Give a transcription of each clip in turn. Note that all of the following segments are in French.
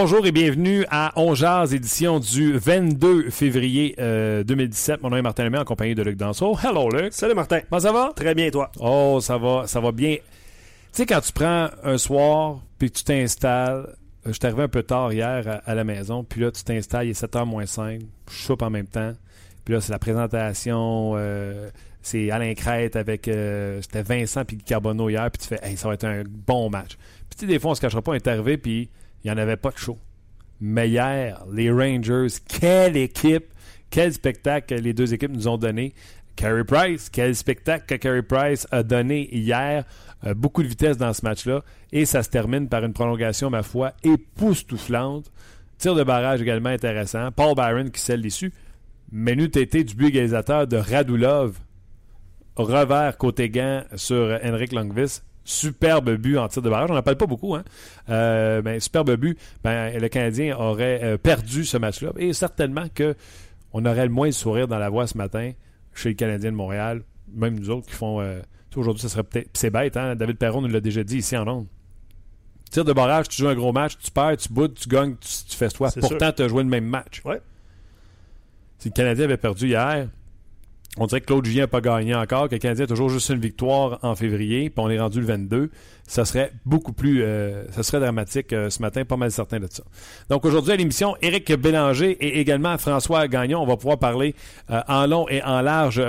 Bonjour et bienvenue à On Jazz, édition du 22 février 2017. Euh, Mon nom est Martin Lemay en compagnie de Luc Danseau. Hello Luc. Salut Martin. Comment ça va? Très bien toi. Oh, ça va, ça va bien. Tu sais, quand tu prends un soir puis tu t'installes, euh, je suis arrivé un peu tard hier à, la maison, puis là tu t'installes, il est 7h moins 5, je soupe en même temps. Puis là, c'est la présentation, euh, c'est Alain Crête avec, c'était Vincent puis Carbonneau hier, puis tu fais, hey, ça va être un bon match. Puis tu sais, des fois, on se cachera pas, on est arrivé, puis il n'y en avait pas de show. Mais hier, les Rangers, quelle équipe, quel spectacle les deux équipes nous ont donné. Carey Price, quel spectacle que Carey Price a donné hier. Euh, beaucoup de vitesse dans ce match-là. Et ça se termine par une prolongation, ma foi, époustouflante. Tir de barrage également intéressant. Paul Byron qui scelle l'issue. Menu été du but égalisateur de Radulov. Revers côté gant sur Henrik Longvis superbe but en tir de barrage. On n'en parle pas beaucoup, hein? Euh, ben, superbe but. Ben, le Canadien aurait euh, perdu ce match-là. Et certainement qu'on aurait le moins de sourire dans la voix ce matin chez le Canadien de Montréal. Même nous autres qui font. Euh, aujourd'hui, ça serait peut-être. C'est bête, hein? David Perron nous l'a déjà dit ici en Londres. Tir de barrage, tu joues un gros match, tu perds, tu boudes, tu gagnes, tu, fais toi. Pourtant, tu as joué le même match. Ouais. Si le Canadien avait perdu hier, on dirait que Claude Julien n'a pas gagné encore, que le Canadien a toujours juste une victoire en février, puis on est rendu le 22. Ça serait beaucoup plus, euh, ça serait dramatique euh, ce matin, pas mal certain de ça. Donc aujourd'hui à l'émission, Éric Bélanger et également François Gagnon, on va pouvoir parler euh, en long et en large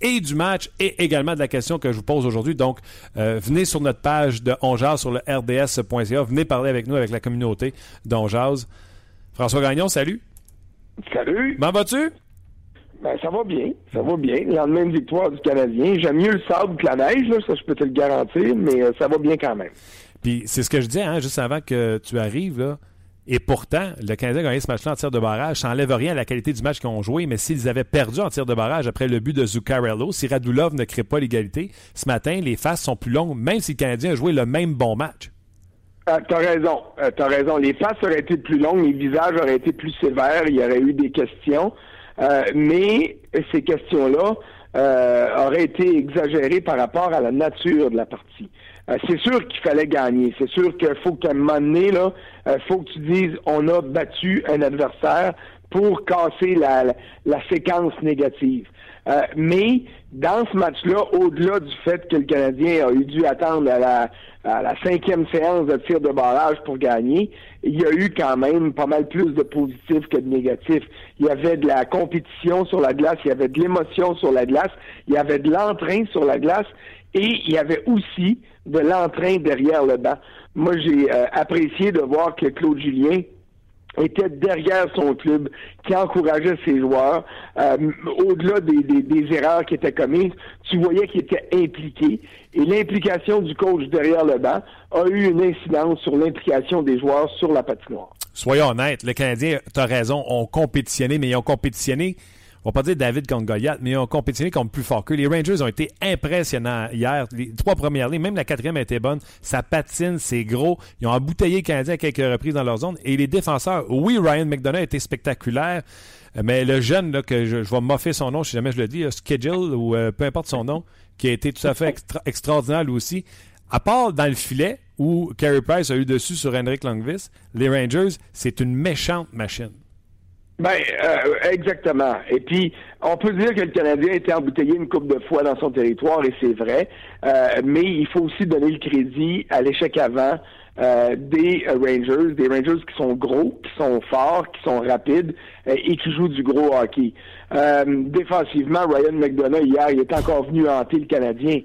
et du match et également de la question que je vous pose aujourd'hui. Donc, venez sur notre page de Onjaz sur le rds.ca, venez parler avec nous, avec la communauté d'Onjaz. François Gagnon, salut. Salut. Comment vas-tu? Ben, ça va bien, ça va bien. Lendemain de victoire du Canadien. J'aime mieux le sable que la neige, là, ça je peux te le garantir, mais euh, ça va bien quand même. Puis c'est ce que je disais, hein, juste avant que tu arrives, là. Et pourtant, le Canadien a gagné ce match-là en tir de barrage. Ça n'enlève rien à la qualité du match qu'ils ont joué, mais s'ils avaient perdu en tir de barrage après le but de Zuccarello, si Radulov ne crée pas l'égalité, ce matin, les faces sont plus longues, même si le Canadien a joué le même bon match. Ah, t'as raison, euh, t'as raison. Les faces auraient été plus longues, les visages auraient été plus sévères, il y aurait eu des questions. Euh, mais ces questions-là euh, auraient été exagérées par rapport à la nature de la partie. Euh, c'est sûr qu'il fallait gagner. C'est sûr qu'il faut qu'à un moment donné, là, faut que tu dises on a battu un adversaire pour casser la, la, séquence négative. mais dans ce match-là, au-delà du fait que le Canadien a eu dû attendre à la, à la cinquième séance de tir de barrage pour gagner, il y a eu quand même pas mal plus de positifs que de négatifs. Il y avait de la compétition sur la glace, il y avait de l'émotion sur la glace, il y avait de l'entrain sur la glace et il y avait aussi de l'entrain derrière le banc. Moi, j'ai euh, apprécié de voir que Claude Julien était derrière son club, qui encourageait ses joueurs. Euh, au-delà des, des, erreurs qui étaient commises, tu voyais qu'il était impliqué. Et l'implication du coach derrière le banc a eu une incidence sur l'implication des joueurs sur la patinoire. Soyons honnêtes, le Canadien, tu as raison, ont compétitionné, mais ils ont compétitionné on va pas dire David contre Goliath, mais ils ont compétitionné comme plus fort que Les Rangers ont été impressionnants hier. Les trois premières lignes, même la quatrième était bonne. Ça patine, c'est gros. Ils ont embouteillé le Canadien à quelques reprises dans leur zone. Et les défenseurs, oui, Ryan McDonough a été spectaculaire. Mais le jeune, là, que je, vais moffer son nom si jamais je le dis, Schedule ou euh, peu importe son nom, qui a été tout à fait extraordinaire lui aussi. À part dans le filet, où Carey Price a eu dessus sur Henrik Longvis, les Rangers, c'est une méchante machine. Ben, euh, exactement. Et puis, on peut dire que le Canadien a été embouteillé une coupe de fois dans son territoire, et c'est vrai. Euh, mais il faut aussi donner le crédit à l'échec avant euh, des Rangers, des Rangers qui sont gros, qui sont forts, qui sont rapides et qui jouent du gros hockey. défensivement, Ryan McDonough, hier, il est encore venu hanter le Canadien.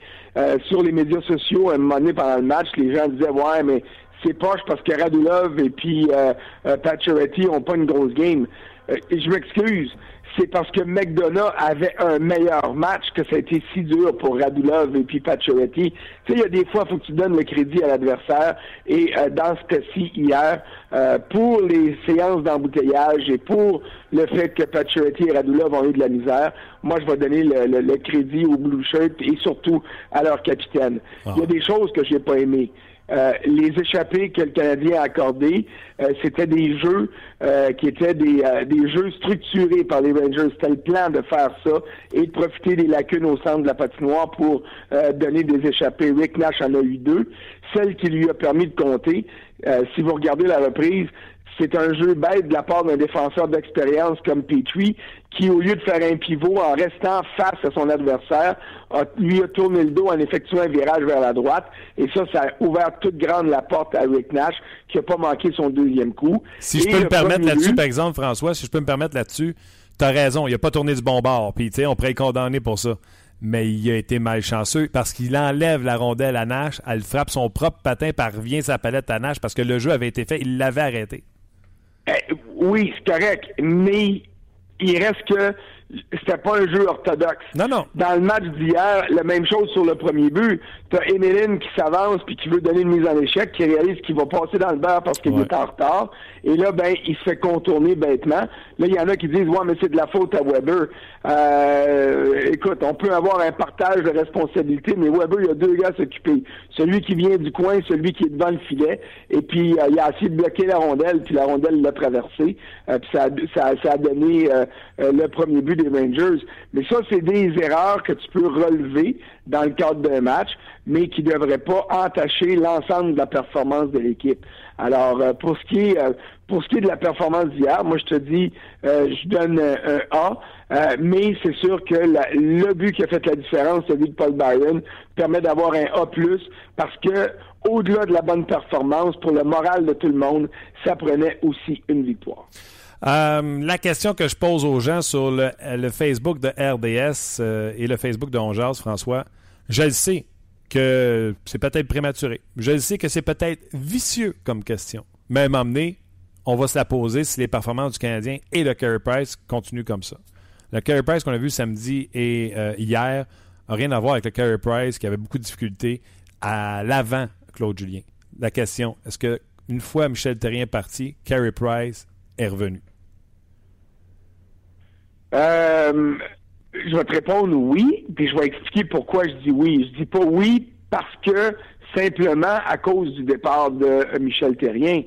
sur les médias sociaux, à un moment donné pendant le match, les gens disaient, ouais, mais c'est poche parce que Radulov et puis euh, Pacioretty ont pas une grosse game. Euh, je m'excuse. c'est parce que McDonough avait un meilleur match que ça a été si dur pour Radulov et puis Pacioretty. Tu sais, il y a des fois, il faut que tu donnes le crédit à l'adversaire. Et euh, dans ce cas-ci, hier, euh, pour les séances d'embouteillage et pour le fait que Pacioretty et Radulov ont eu de la misère, moi, je vais donner le, crédit aux Blue Shirts et surtout à leur capitaine. Ah. Il y a des choses que j'ai pas aimées. Euh, les échappées que le Canadien a accordées, euh, c'était des jeux euh, qui étaient des, des jeux structurés par les Rangers. C'était le plan de faire ça et de profiter des lacunes au centre de la patinoire pour donner des échappées. Rick Nash en a eu deux. Celle qui lui a permis de compter, si vous regardez la reprise, c'est un jeu bête de la part d'un défenseur d'expérience comme Petrie, qui, au lieu de faire un pivot en restant face à son adversaire, lui a tourné le dos en effectuant un virage vers la droite. Et ça, ça a ouvert toute grande la porte à Rick Nash, qui n'a pas manqué son deuxième coup. Si je peux me permettre là-dessus, par exemple, François, si je peux me permettre là-dessus, tu as raison, il n'a pas tourné du bon bord. Puis, tu sais, on pourrait le condamner pour ça mais il a été malchanceux parce qu'il enlève la rondelle à Nash, elle frappe son propre patin, parvient sa palette à Nash parce que le jeu avait été fait, il l'avait arrêté. Eh, oui, c'est correct, mais il reste que c'était pas un jeu orthodoxe. Non, non. Dans le match d'hier, la même chose sur le premier but. T'as Emeline qui s'avance puis qui veut donner une mise en échec, qui réalise qu'il va passer dans le beurre parce qu'il est en retard. Et là, ben, il se fait contourner bêtement. Là, il y en a qui disent, ouais, mais c'est de la faute à Weber. Euh, écoute, on peut avoir un partage de responsabilité, mais Weber, il y a deux gars s'occuper. Celui qui vient du coin, celui qui est devant le filet. Et puis, euh, il a essayé de bloquer la rondelle, puis la rondelle l'a traversé. Euh, puis ça, ça, ça, a donné le premier but des Rangers. Mais ça, c'est des erreurs que tu peux relever dans le cadre d'un match, mais qui ne devraient pas entacher l'ensemble de la performance de l'équipe. Alors, euh, pour ce qui est euh, pour ce qui est de la performance d'hier, moi je te dis, euh, je donne un A, mais c'est sûr que le but qui a fait la différence, celui de Paul Byron, permet d'avoir un A+, parce que au-delà de la bonne performance, pour le moral de tout le monde, ça prenait aussi une victoire. la question que je pose aux gens sur le, Facebook de RDS et le Facebook de Ongeas, François, je le sais que c'est peut-être prématuré. Je le sais que c'est peut-être vicieux comme question. Mais m'emmener, on va se la poser si les performances du Canadien et le Carey Price continuent comme ça. Le Carey Price qu'on a vu samedi et euh, hier n'a rien à voir avec le Carey Price qui avait beaucoup de difficultés à l'avant Claude Julien. La question, est-ce que une fois Michel Terrien parti, Carey Price est revenu? Euh, je vais te répondre oui, puis je vais expliquer pourquoi je dis oui. Je dis pas oui parce que simplement à cause du départ de Michel Terrien.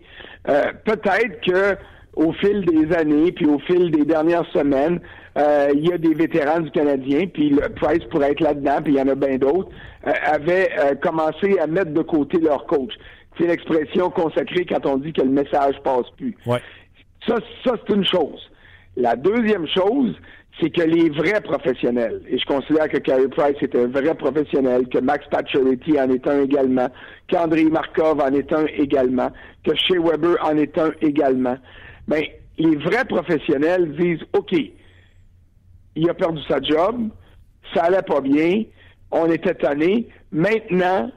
Euh, peut-être que au fil des années, puis au fil des dernières semaines, euh, il y a des vétérans du Canadien, puis le Price pourrait être là-dedans, puis il y en a bien d'autres, euh, avaient commencé à mettre de côté leur coach. C'est l'expression consacrée quand on dit que le message passe plus. Ça, ça c'est une chose. La deuxième chose, c'est que les vrais professionnels, et je considère que Carey Price est un vrai professionnel, que Max Pacioretty en est un également, qu'André Markov en est un également, que Shea Weber en est un également, ben, les vrais professionnels disent, OK, il a perdu sa job, ça allait pas bien, on était tanné, maintenant,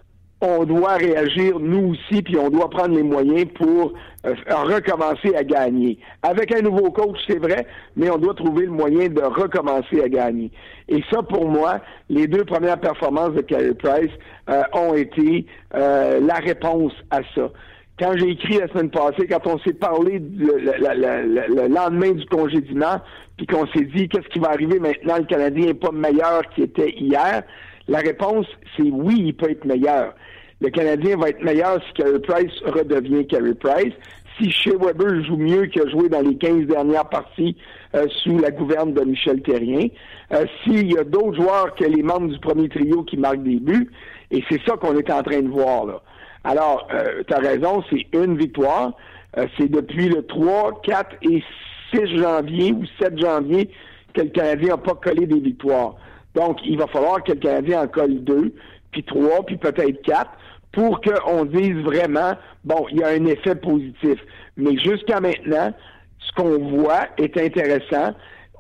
on doit réagir nous aussi, puis on doit prendre les moyens pour euh, recommencer à gagner. Avec un nouveau coach, c'est vrai, mais on doit trouver le moyen de recommencer à gagner. Et ça, pour moi, les deux premières performances de Carey Price euh, ont été euh, la réponse à ça. Quand j'ai écrit la semaine passée, quand on s'est parlé le, lendemain du congédiement, puis qu'on s'est dit qu'est-ce qui va arriver maintenant, le Canadien n'est pas meilleur qu'il était hier, la réponse, c'est oui, il peut être meilleur. Le Canadien va être meilleur si Carey Price redevient Carey Price. Si Shea Weber joue mieux qu'il a joué dans les 15 dernières parties euh, sous la gouverne de Michel Terrien. Euh, s'il y a d'autres joueurs que les membres du premier trio qui marquent des buts. Et c'est ça qu'on est en train de voir là. Alors, euh, tu as raison, c'est une victoire. c'est depuis le 3, 4 et 6 janvier ou 7 janvier que le Canadien n'a pas collé des victoires. Donc, il va falloir que le Canadien en colle deux, puis trois, puis peut-être quatre, pour qu'on dise vraiment, bon, il y a un effet positif. Mais jusqu'à maintenant, ce qu'on voit est intéressant.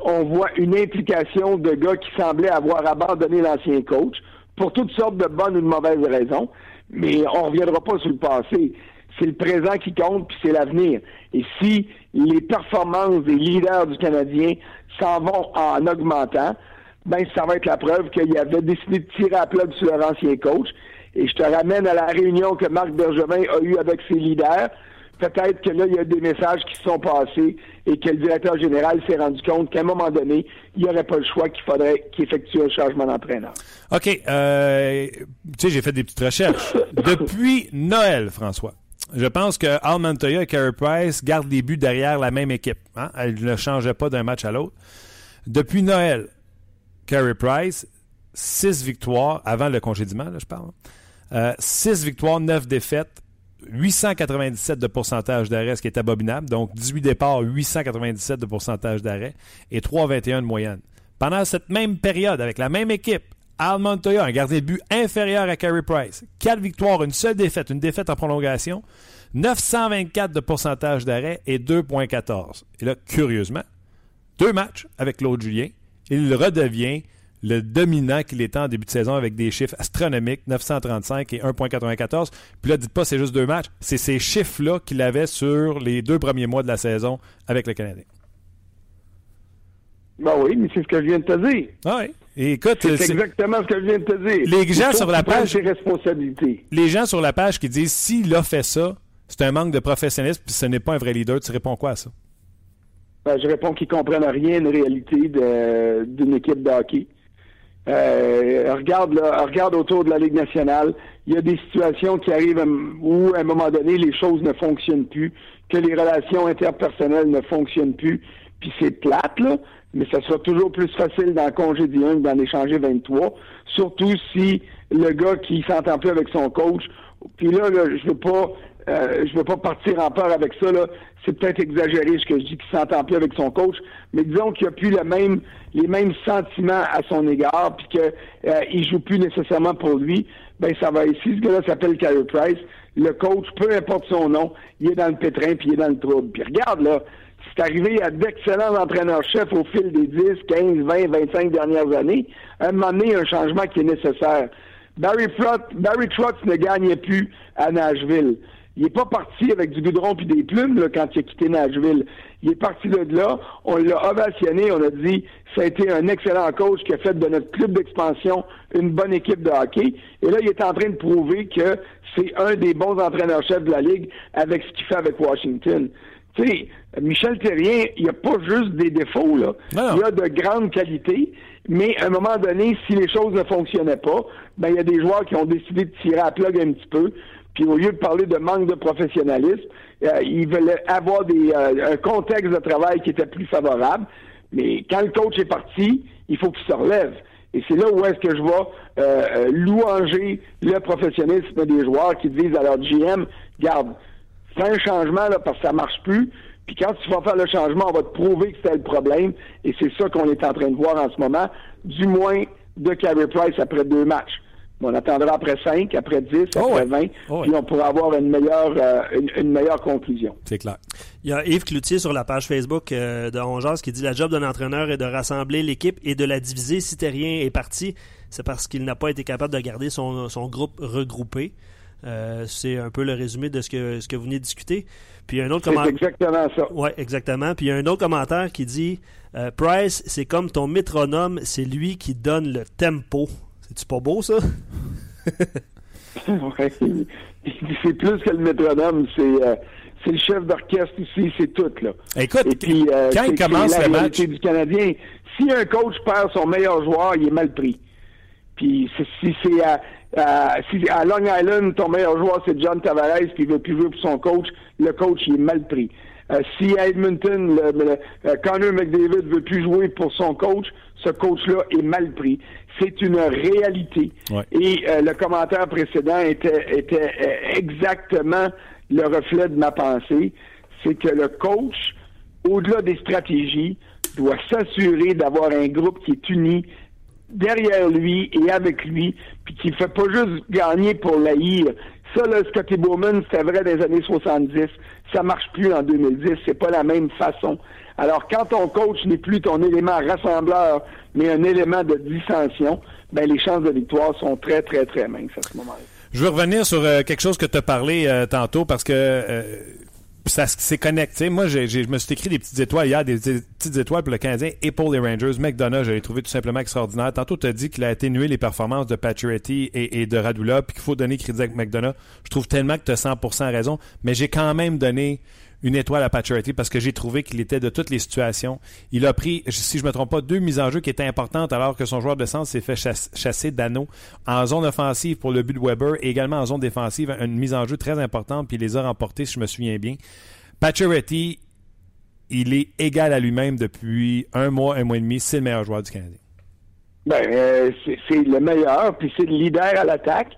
On voit une implication de gars qui semblaient avoir abandonné l'ancien coach pour toutes sortes de bonnes ou de mauvaises raisons. Mais on ne reviendra pas sur le passé. c'est le présent qui compte, puis c'est l'avenir. Et si les performances des leaders du Canadien s'en vont en augmentant, ben ça va être la preuve qu'il avait décidé de tirer à plat sur leur ancien coach. Et je te ramène à la réunion que Marc Bergevin a eue avec ses leaders. Peut-être que là, il y a des messages qui se sont passés et que le directeur général s'est rendu compte qu'à un moment donné, il n'y aurait pas le choix qu'il faudrait qu'il effectue un changement d'entraîneur. OK. Euh, tu sais, j'ai fait des petites recherches. Depuis Noël, François, je pense que Al Montoya et Carey Price gardent les buts derrière la même équipe. Hein? Elle ne changeait pas d'un match à l'autre. Depuis Noël, Carey Price, six victoires, avant le congédiement, là, je parle. Euh, six victoires, neuf défaites, 897 de pourcentage d'arrêt, ce qui est abominable. Donc, 18 départs, 897 de pourcentage d'arrêt et 3,21 de moyenne. Pendant cette même période, avec la même équipe, Al Montoya, un gardien de but inférieur à Carey Price. 4 victoires, une seule défaite, une défaite en prolongation. 924 de pourcentage d'arrêt et 2,14. Et là, curieusement, deux matchs avec Claude Julien. Il redevient le dominant qu'il était en début de saison avec des chiffres astronomiques, 935 et 1.94. Puis là, dites pas c'est juste deux matchs, c'est ces chiffres-là qu'il avait sur les deux premiers mois de la saison avec le Canadien. Ben oui, mais c'est ce que je viens de te dire. Ah oui. écoute, c'est exactement ce que je viens de te dire. Les gens sur la page, responsabilités. Les gens sur la page qui disent s'il a fait ça, c'est un manque de professionnalisme, puis ce n'est pas un vrai leader. Tu réponds quoi à ça? Ben, je réponds qu'ils comprennent rien une réalité d'une équipe de hockey. Euh, regarde, regarde autour de la Ligue nationale. Il y a des situations qui arrivent où, à un moment donné, les choses ne fonctionnent plus, que les relations interpersonnelles ne fonctionnent plus. Puis c'est plate, là, mais ça sera toujours plus facile d'en congédier un que d'en échanger 23. Surtout si le gars qui s'entend plus avec son coach. Puis là, là je veux pas euh, je veux pas partir en peur avec ça. Là. C'est peut-être exagéré ce que je dis qu'il s'entend plus avec son coach, mais disons qu'il a plus les mêmes sentiments à son égard, puis qu'il euh, joue plus nécessairement pour lui. Ben ça va ici. Ce gars-là s'appelle Carey Price. Le coach, peu importe son nom, il est dans le pétrin puis il est dans le trouble. Puis regarde là, c'est arrivé à d'excellents entraîneurs-chefs au fil des 10, 15, 20, 25 dernières années. À un moment donné, un changement qui est nécessaire. Barry Trotz, Barry ne gagnait plus à Nashville. Il n'est pas parti avec du goudron puis des plumes là, quand il a quitté Nashville. Il est parti de là, on l'a ovationné, on a dit ça a été un excellent coach qui a fait de notre club d'expansion une bonne équipe de hockey. Et là, il est en train de prouver que c'est un des bons entraîneurs-chefs de la Ligue avec ce qu'il fait avec Washington. Tu sais, Michel Terrien, il n'y a pas juste des défauts, là. Il a de grandes qualités, mais à un moment donné, si les choses ne fonctionnaient pas, ben il y a des joueurs qui ont décidé de tirer à plug un petit peu. Puis au lieu de parler de manque de professionnalisme, euh, ils veulent avoir des, euh, un contexte de travail qui était plus favorable. Mais quand le coach est parti, il faut qu'il se relève. Et c'est là où est-ce que je vais euh, louanger le professionnalisme des joueurs qui disent à leur GM, garde, fais un changement là, parce que ça marche plus. Puis quand tu vas faire le changement, on va te prouver que c'était le problème. Et c'est ça qu'on est en train de voir en ce moment, du moins de Carey Price après deux matchs. On attendra après 5, après 10, après 20, puis on pourra avoir une meilleure, euh, une, meilleure conclusion. C'est clair. Il y a Yves Cloutier sur la page Facebook euh, de Ongeas qui dit La job d'un entraîneur est de rassembler l'équipe et de la diviser. Si Terrien est parti, c'est parce qu'il n'a pas été capable de garder son, groupe regroupé. Euh, c'est un peu le résumé de ce que, ce que vous venez de discuter. Puis un autre commentaire. exactement ça. Oui, exactement. Puis il y a un autre commentaire qui dit Price, c'est comme ton métronome, c'est lui qui donne le tempo. C'est-tu pas beau, ça? c'est plus que le métronome, c'est euh, le chef d'orchestre ici, c'est tout, là. Écoute, euh, quand il commence le match... du Canadien, si un coach perd son meilleur joueur, il est mal pris. Puis si c'est à, si à Long Island, ton meilleur joueur, c'est John Tavares, puis il veut plus jouer pour son coach, le coach, il est mal pris. Euh, si à Edmonton, le, Connor McDavid veut plus jouer pour son coach, ce coach-là est mal pris c'est une réalité. Et euh, le commentaire précédent était, était euh, exactement le reflet de ma pensée. C'est que le coach, au-delà des stratégies, doit s'assurer d'avoir un groupe qui est uni derrière lui et avec lui, puis qui ne fait pas juste gagner pour l'haïr. Ça, là, Scotty Bowman, c'était vrai des années 70. Ça marche plus en 2010. C'est pas la même façon. Alors, quand ton coach n'est plus ton élément rassembleur, mais un élément de dissension, ben, les chances de victoire sont très, très, très minces à ce moment-là. Je veux revenir sur euh, quelque chose que tu as parlé euh, tantôt parce que euh, ça s'est connecté. Moi, je me suis écrit des petites étoiles hier, des, des petites étoiles pour le Canadien et pour les Rangers. McDonough, je l'ai trouvé tout simplement extraordinaire. Tantôt, tu as dit qu'il a atténué les performances de Pacioretty et, et de Radula, puis qu'il faut donner crédit à McDonough. Je trouve tellement que tu as 100% raison, mais j'ai quand même donné une étoile à Pacioretty parce que j'ai trouvé qu'il était de toutes les situations. Il a pris, si je me trompe pas, deux mises en jeu qui étaient importantes alors que son joueur de centre s'est fait chass- chasser d'anneau en zone offensive pour le but de Weber et également en zone défensive, une mise en jeu très importante puis il les a remportés si je me souviens bien. Pacioretty, il est égal à lui-même depuis un mois, un mois et demi. C'est le meilleur joueur du Canadien. Ben, euh, c'est c'est le meilleur, puis c'est le leader à l'attaque.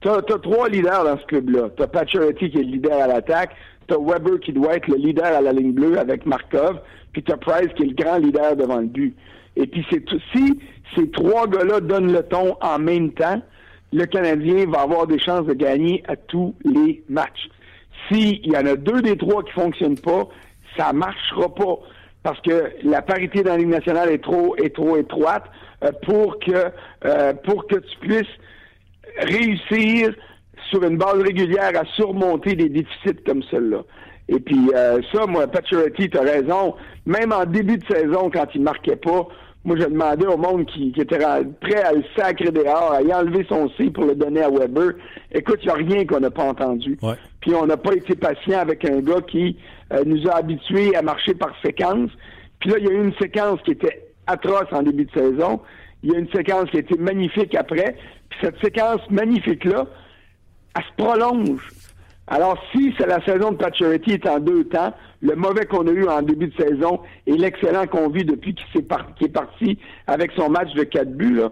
T'as as trois leaders dans ce club-là. T'as Pacioretty qui est le leader à l'attaque, t'as Weber qui doit être le leader à la ligne bleue avec Markov, puis t'as Price qui est le grand leader devant le but. Et puis c'est si ces trois gars-là donnent le ton en même temps, le Canadien va avoir des chances de gagner à tous les matchs. S'il y en a deux des trois qui fonctionnent pas, ça marchera pas parce que la parité dans la Ligue nationale est trop est trop étroite euh, pour que euh, pour que tu puisses réussir sur une base régulière à surmonter des déficits comme ceux-là. Et puis euh, ça, moi, Pacioretty, t'as raison. Même en début de saison, quand il marquait pas, moi, je demandais au monde qui, qui était prêt à le sacrer dehors, à y enlever son C pour le donner à Weber. Écoute, il n'y a rien qu'on n'a pas entendu. Ouais. Puis on n'a pas été patient avec un gars qui euh, nous a habitués à marcher par séquence. Puis là, il y a eu une séquence qui était atroce en début de saison. Il y a une séquence qui a été magnifique après. Puis cette séquence magnifique-là, elle se prolonge. Alors, si c'est la saison de Pacioretty est en deux temps, le mauvais qu'on a eu en début de saison et l'excellent qu'on vit depuis qu'il par- est parti avec son match de quatre buts, là,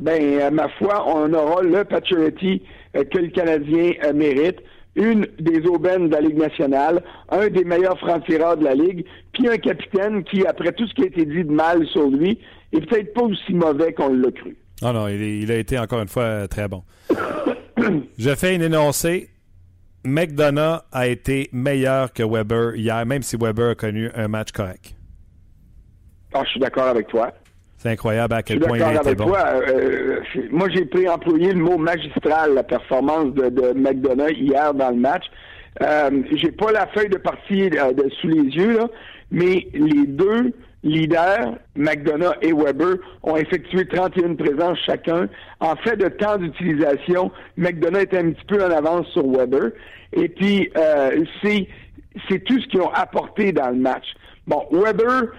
ben, euh, ma foi, on aura le Pacioretty euh, que le Canadien euh, mérite, une des aubaines de la Ligue nationale, un des meilleurs francs-tireurs de la Ligue, puis un capitaine qui, après tout ce qui a été dit de mal sur lui, est peut-être pas aussi mauvais qu'on l'a cru. Non, non, il, est- il a été encore une fois très bon. Je fais une énoncé. McDonough a été meilleur que Weber hier, même si Weber a connu un match correct. Ah, je suis d'accord avec toi. C'est incroyable à Je quel suis point il été avec bon. toi. Euh, c'est- moi, j'ai pris employer le mot magistral, la performance de, de McDonough hier dans le match. Euh, j'ai pas la feuille de partie euh, de- sous les yeux, là, mais les deux leaders, McDonough et Weber, ont effectué 31 présences chacun. En fait de temps d'utilisation, McDonough était un petit peu en avance sur Weber. Et puis, euh, c'est c'est tout ce qu'ils ont apporté dans le match. Bon, Weber,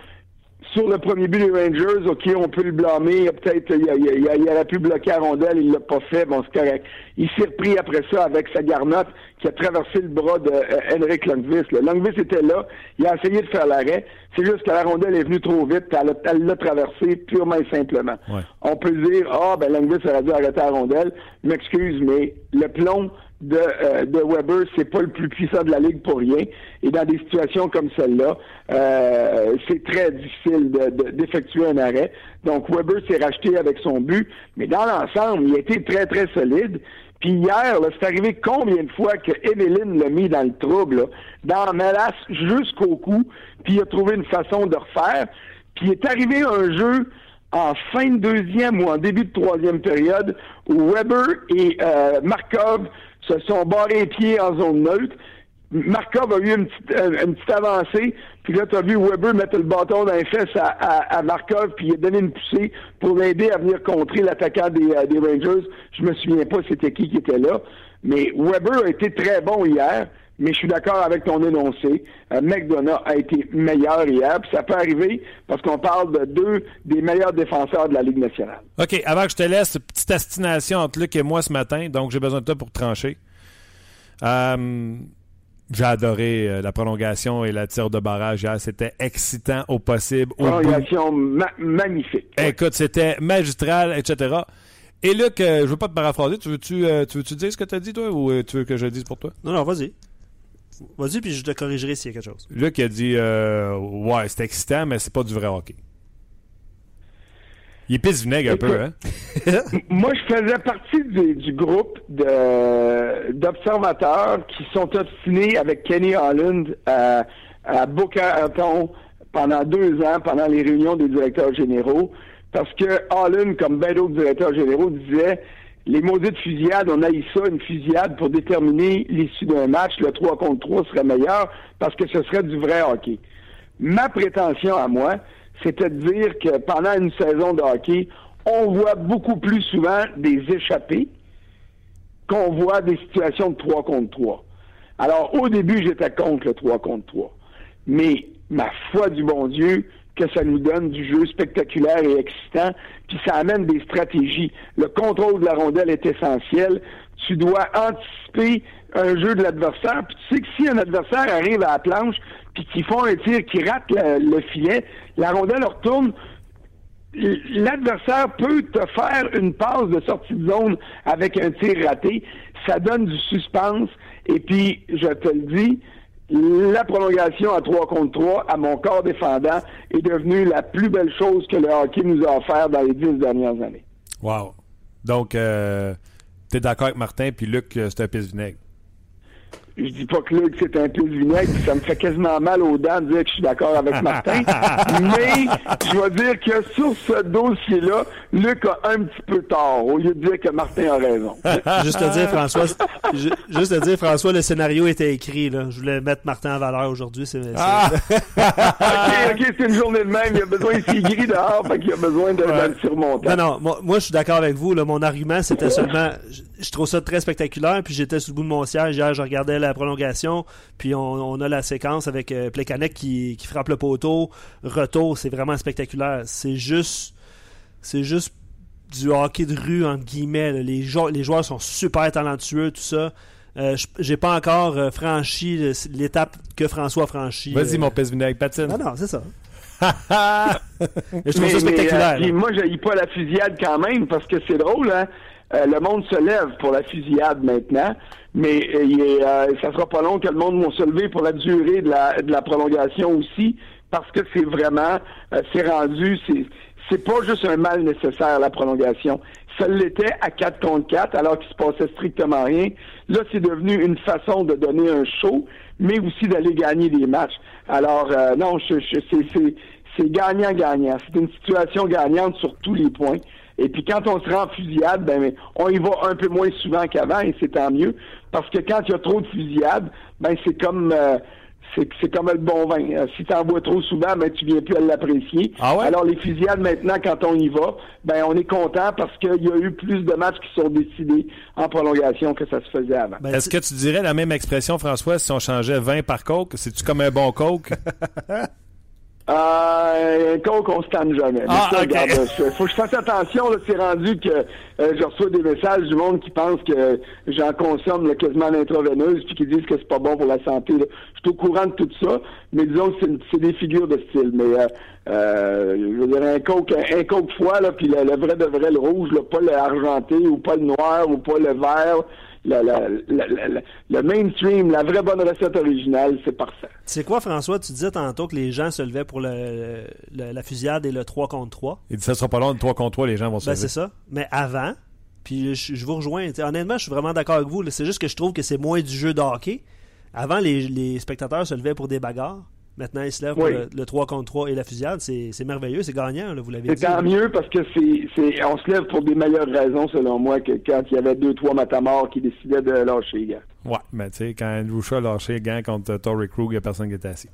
sur le premier but des Rangers, OK, on peut le blâmer. Peut-être il, a- il, a- il a- il aurait pu bloquer la rondelle, il l'a pas fait. Bon, c'est correct. Il s'est repris après ça avec sa garnotte qui a traversé le bras de euh, Henrik Lundqvist. là. Lundqvist était là. Il a essayé de faire l'arrêt. C'est juste que la rondelle est venue trop vite. Elle l'a traversé purement et simplement. Ouais. On peut dire, ah, ben Lundqvist aurait dû arrêter la rondelle. M'excuse, mais le plomb de, euh, de Weber, c'est pas le plus puissant de la ligue pour rien. Et dans des situations comme celle-là, euh, c'est très difficile de- de- d'effectuer un arrêt. Donc Weber s'est racheté avec son but, mais dans l'ensemble, il a été très très solide. Puis hier, c'est arrivé combien de fois que Emeline l'a mis dans le trouble, là, dans Melas jusqu'au cou, puis il a trouvé une façon de refaire. Puis il est arrivé un jeu en fin de deuxième ou en début de troisième période où Weber et euh, Markov se sont barrés pieds en zone neutre. Markov a eu une petite, euh, une petite avancée, puis là, tu as vu Weber mettre le bâton dans les fesses à, à- à Markov, puis il a donné une poussée pour l'aider à venir contrer l'attaquant des, euh, des Rangers. Je me souviens pas c'était qui qui était là, mais Weber a été très bon hier, mais je suis d'accord avec ton énoncé. Euh, McDonough a été meilleur hier, puis ça peut arriver parce qu'on parle de deux des meilleurs défenseurs de la Ligue nationale. OK, avant que je te laisse, petite astination entre Luc et moi ce matin, donc j'ai besoin de toi pour trancher. Euh, j'ai adoré euh, la prolongation et la tire de barrage hier. C'était excitant au possible. Au bout. Prolongation ma- magnifique. Écoute, c'était magistral, etc. Et Luc, euh, je veux pas te paraphraser. Tu veux-tu euh, tu veux-tu dire ce que tu as dit, toi, ou euh, tu veux que je le dise pour toi? Non, non, vas-y. Vas-y, puis je te corrigerai s'il y a quelque chose. Luc a dit euh, Ouais, c'est excitant, mais c'est pas du vrai hockey. Il est pisse vinaigre un peu, hein? Moi, je faisais partie du, du groupe d'observateurs qui sont obstinés avec Kenny Holland à, à Boca Raton pendant deux ans, pendant les réunions des directeurs généraux, parce que Holland, comme bien d'autres directeurs généraux, disait les maudites fusillades, on a eu ça, une fusillade pour déterminer l'issue d'un match. Le 3 contre 3 serait meilleur parce que ce serait du vrai hockey. Ma prétention à moi, c'était de dire que pendant une saison de hockey, on voit beaucoup plus souvent des échappées qu'on voit des situations de 3 contre 3. Alors, au début, j'étais contre le 3 contre 3. Mais, ma foi du bon Dieu, que ça nous donne du jeu spectaculaire et excitant, puis ça amène des stratégies. Le contrôle de la rondelle est essentiel. Tu dois anticiper un jeu de l'adversaire, puis tu sais que si un adversaire arrive à la planche, puis qu'il font un tir qui rate le, le filet, la rondelle retourne, l'adversaire peut te faire une passe de sortie de zone avec un tir raté. Ça donne du suspense. Et puis, je te le dis, la prolongation à 3 contre 3 à mon corps défendant est devenue la plus belle chose que le hockey nous a offert dans les dix dernières années. Wow. Donc, euh, tu es d'accord avec Martin, puis Luc, euh, c'est un pisse vinaigre. Je dis pas que Luc, c'est un peu vinaigre, ça me fait quasiment mal aux dents de dire que je suis d'accord avec Martin. mais je vais dire que sur ce dossier-là, Luc a un petit peu tort, au lieu de dire que Martin a raison. juste te dire, François, juste te dire, François, le scénario était écrit, là. Je voulais mettre Martin en valeur aujourd'hui. C'est, ah! ok, ok, c'est une journée de même. Il a besoin, ici gris dehors, fait qu'il a besoin de, ouais. surmonter. Non, non, moi, moi, je suis d'accord avec vous, là. Mon argument, c'était seulement, je, trouve ça très spectaculaire, puis j'étais sous le bout de mon siège hier, je regardais la prolongation, puis on, on a la séquence avec euh, Plekanec qui, qui frappe le poteau, retour, c'est vraiment spectaculaire. C'est juste, c'est juste du hockey de rue entre guillemets. Là. Les, jou les joueurs sont super talentueux, tout ça. Euh, j'ai pas encore euh, franchi l'étape que François a franchi. Vas-y, euh... mon pèse avec patine. Non, non, c'est ça. je trouve mais, ça spectaculaire. Mais, moi, je pas la fusillade quand même parce que c'est drôle, hein. Euh, le monde se lève pour la fusillade maintenant, mais euh, ça sera pas long que le monde va se lever pour la durée de la, de la prolongation aussi, parce que c'est vraiment, euh, c'est rendu, c'est, c'est pas juste un mal nécessaire la prolongation. Ça l'était à 4 contre 4, alors qu'il se passait strictement rien. Là, c'est devenu une façon de donner un show, mais aussi d'aller gagner des matchs. Alors, euh, non, je, je, c'est, c'est gagnant-gagnant. C'est une situation gagnante sur tous les points. Et puis quand on se rend en fusillade, ben on y va un peu moins souvent qu'avant et c'est tant mieux. Parce que quand il y a trop de fusillades, ben c'est comme euh, c'est comme le bon vin. Euh, si tu en bois trop souvent, ben tu viens plus à l'apprécier. Ah ouais? Alors les fusillades maintenant, quand on y va, ben on est content parce qu'il y a eu plus de matchs qui sont décidés en prolongation que ça se faisait avant. Ben, Est-ce que tu dirais la même expression, François, si on changeait 20 par coke? C'est-tu comme un bon coke? Euh, un coke, on se tanne jamais. Ah, ça, okay. regarde, faut que je fasse attention. C'est rendu que euh, je reçois des messages du monde qui pense que j'en consomme là, quasiment l'intraveineuse puis qui disent que c'est pas bon pour la santé. Là. Je suis au courant de tout ça, mais disons que c'est des figures de style. Mais euh, euh, je veux dire, un coke, un, un coke froid, là, puis le, le, vrai de vrai, le rouge, là, pas le argenté ou pas le noir ou pas le vert. La, la, la, le mainstream, la vraie bonne recette originale, c'est parfait. C'est quoi, François? Tu disais tantôt que les gens se levaient pour le, le, la fusillade et le 3 contre 3. Il dit ça sera pas long, le 3 contre 3, les gens vont se ben, lever. c'est ça. Mais avant, puis je, je vous rejoins. T'sais, honnêtement, je suis vraiment d'accord avec vous. C'est juste que je trouve que c'est moins du jeu de hockey. Avant, les, les spectateurs se levaient pour des bagarres. Maintenant, ils se oui. pour le, le, 3 contre 3 et la fusillade. C'est merveilleux, c'est gagnant, là, vous l'avez dit. C'est tant mieux parce que c'est on se lève pour des meilleures raisons, selon moi, que quand il y avait deux, trois matamors qui décidaient de lâcher les gants. Ouais, mais tu sais, quand Andrew Shaw a lâché les gants contre Torrey Krug, il n'y a personne qui était assis.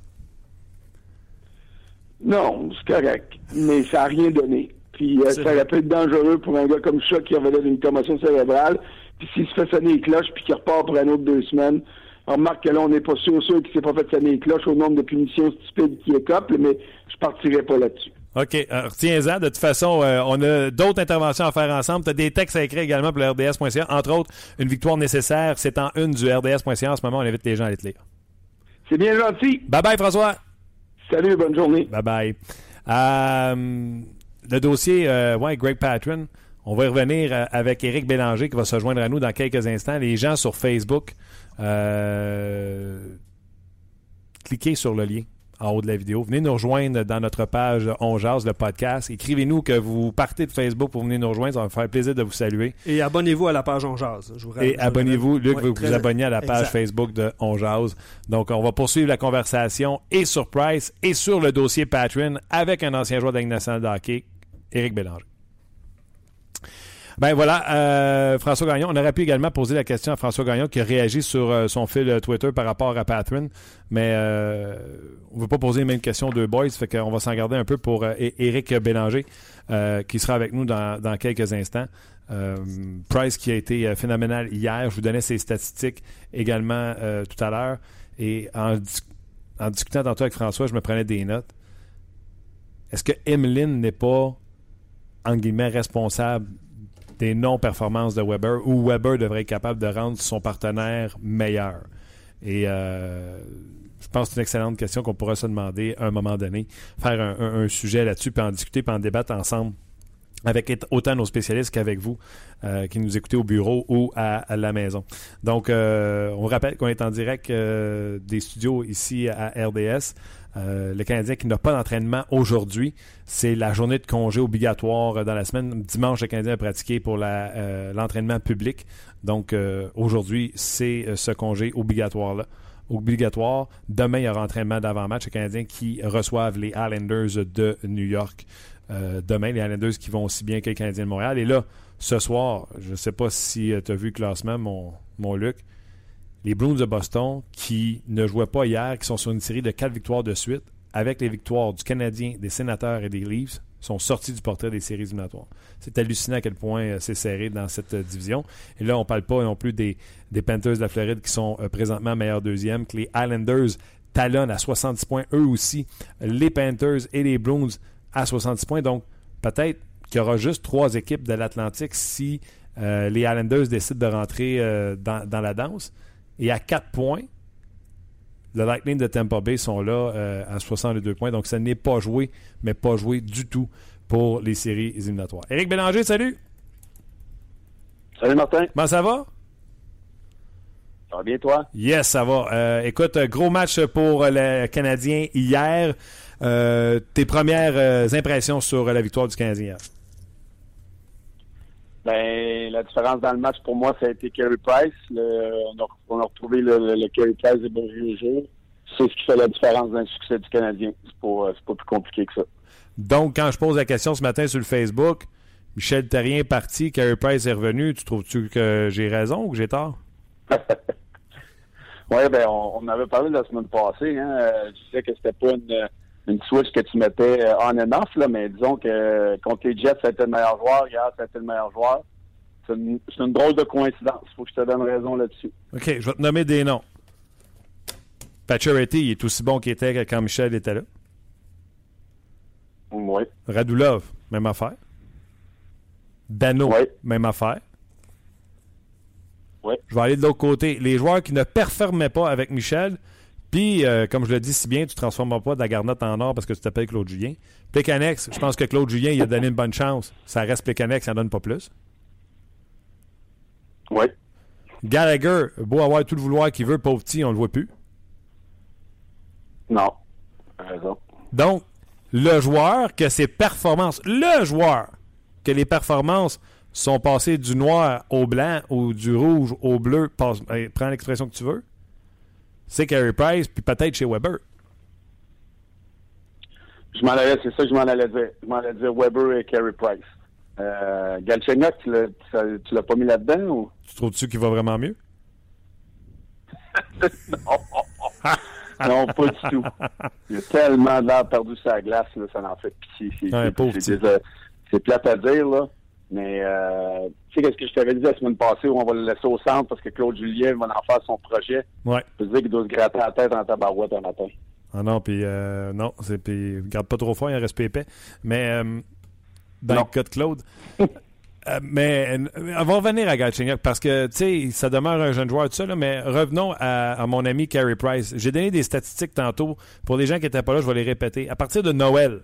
Non, c'est correct. Mais ça n'a rien donné. Puis euh, ça aurait pu être dangereux pour un gars comme Shaw qui revenait d'une commotion cérébrale. Puis s'il se fait sonner les cloches puis qu'il repart pour un autre deux semaines, on remarque que là, on n'est pas sûr, sûr qu'il s'est pas fait sonner les cloches au nombre de punitions stupides qui écopent, mais je partirai pas là-dessus. OK. Euh, Retiens-en. De toute façon, euh, on a d'autres interventions à faire ensemble. Tu as des textes à écrire également pour le RDS.ca. Entre autres, une victoire nécessaire, c'est en une du RDS.ca. En ce moment, on invite les gens à aller te lire. C'est bien gentil. Bye-bye, François. Salut, bonne journée. Bye-bye. Euh, le dossier, euh, ouais, Greg Patron. On va y revenir avec Éric Bélanger qui va se joindre à nous dans quelques instants. Les gens sur Facebook, cliquez sur le lien en haut de la vidéo. Venez nous rejoindre dans notre page On Jase, le podcast. Écrivez-nous que vous partez de Facebook pour venir nous rejoindre. Ça va me faire plaisir de vous saluer. Et abonnez-vous à la page On Jase. Je vous Et abonnez-vous. Luc, ouais, vous vous abonnez à la page exact. Facebook de On Jase. Donc, on va poursuivre la conversation et sur Price et sur le dossier Patreon avec un ancien joueur de la Ligue nationale de hockey, Éric Bélanger. Ben voilà, euh, François Gagnon. On aurait pu également poser la question à François Gagnon qui a réagi sur euh, son fil Twitter par rapport à Patron, mais euh, on ne veut pas poser les mêmes questions aux deux boys, fait qu'on va s'en garder un peu pour Éric Bélanger, qui sera avec nous dans, dans quelques instants. Price qui a été phénoménal hier. Je vous donnais ses statistiques également tout à l'heure. Et en, en discutant tantôt avec François, je me prenais des notes. Est-ce que Emeline n'est pas, en guillemets, responsable des non-performances de Weber ou Weber devrait être capable de rendre son partenaire meilleur? Et euh, je pense que c'est une excellente question qu'on pourrait se demander à un moment donné, faire un, sujet là-dessus, puis en discuter, puis en débattre ensemble avec autant nos spécialistes qu'avec vous euh, qui nous écoutez au bureau ou à, la maison. Donc, euh, on rappelle qu'on est en direct des studios ici à RDS. Euh, le Canadien qui n'a pas d'entraînement aujourd'hui, c'est la journée de congé obligatoire dans la semaine. Dimanche, le Canadien a pratiqué pour euh, l'entraînement public. Donc euh, aujourd'hui, c'est ce congé obligatoire-là. Obligatoire. Demain, il y aura entraînement d'avant-match. Le Canadien qui reçoivent les Islanders de New York. demain, les Islanders qui vont aussi bien que les Canadiens de Montréal. Et là, ce soir, je ne sais pas si tu as vu le classement, mon Luc les Bruins de Boston qui ne jouaient pas hier, qui sont sur une série de quatre victoires de suite, avec les victoires du Canadien, des Sénateurs et des Leafs, sont sortis du portrait des séries éliminatoires. C'est hallucinant à quel point euh, c'est serré dans cette euh, division. Et là, on ne parle pas non plus des, Panthers de la Floride qui sont euh, présentement meilleurs deuxième, que les Islanders talonnent à 70 points, eux aussi, les Panthers et les Bruins à 70 points. Donc, peut-être qu'il y aura juste trois équipes de l'Atlantique si les Islanders décident de rentrer dans, la danse. Et à 4 points, le Lightning de Tampa Bay sont là euh, à 62 points. Donc, ça n'est pas joué, mais pas joué du tout pour les séries éliminatoires. Éric Bélanger, salut! Salut Martin. Comment ça va? Ça va bien, toi? Yes, ça va. Euh, écoute, gros match pour le Canadien hier. Euh, tes premières impressions sur la victoire du Canadien hier? Ben, la différence dans le match pour moi, ça a été Carey Price. on, a, retrouvé le, le, Carey Price des bons jeux. C'est ce qui fait la différence dans le succès du Canadien. C'est pas, pas plus compliqué que ça. Donc, quand je pose la question ce matin sur le Facebook, Michel Terrien est parti, Carey Price est revenu, tu trouves-tu que j'ai raison ou que j'ai tort? oui, ben, on, avait parlé la semaine passée. Hein. Je disais que c'était pas une une switch que tu mettais euh, on and off, là, mais disons que euh, contre les Jets, ça a été le meilleur joueur, hier, ça a été le meilleur joueur. C'est une, une, drôle de coïncidence. Il faut que je te donne raison là-dessus. OK, je vais te nommer des noms. Pacioretty, il est aussi bon qu'il était quand Michel était là. Oui. Radulov, même affaire. Dano, même affaire. Oui. Je vais aller de l'autre côté. Les joueurs qui ne performaient pas avec Michel, puis, euh, comme je le dis si bien, tu ne transformes pas de la garnotte en or parce que tu t'appelles Claude Julien. Pécanex, je pense que Claude Julien, il a donné une bonne chance. Ça reste Pécanex, ça n'en donne pas plus. Oui. Gallagher, beau avoir tout le vouloir qu'il veut, pauvre petit, on le voit plus. Non. Raison. Donc, le joueur que ses performances, le joueur que les performances sont passées du noir au blanc ou du rouge au bleu, ben, prends l'expression que tu veux, c'est Carey Price, puis peut-être chez Weber. Je m'en allais, c'est ça que je m'en allais dire. Je m'en allais dire Weber et Carey Price. Euh, Galchenyuk, tu l'as, pas mis là-dedans ou? Tu trouves-tu qu'il va vraiment mieux? non. non, pas du tout. Il a tellement l'air perdu sa glace, là, ça en fait pitié. C'est, c'est plate à dire, là. Mais, euh, tu sais, qu'est-ce que je t'avais dit la semaine passée où on va le laisser au centre parce que Claude Julien va en faire son projet. Ouais. Je dire qu'il doit se gratter la tête en tabarouette un matin. Ah non, puis euh, non, c'est, puis garde pas trop fort, il reste épais. Mais, euh, dans le cas de Claude. Euh, mais on va revenir à Galchenyuk parce que, tu sais, ça demeure un jeune joueur, tout ça, là, mais revenons à, à, mon ami Carey Price. J'ai donné des statistiques tantôt. Pour les gens qui n'étaient pas là, je vais les répéter. À partir de Noël,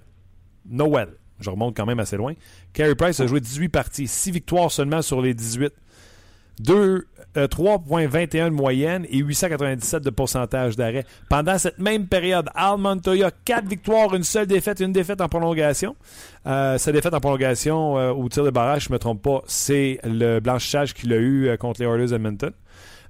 Noël, je remonte quand même assez loin. Carey Price a joué 18 parties, 6 victoires seulement sur les 18. 2, 3,21 de moyenne et 897 de pourcentage d'arrêt. Pendant cette même période, Al Montoya, 4 victoires, une seule défaite, une défaite en prolongation. Euh, sa défaite en prolongation euh, au tir de barrage, je ne me trompe pas, c'est le blanchissage qu'il a eu euh, contre les Oilers Edmonton.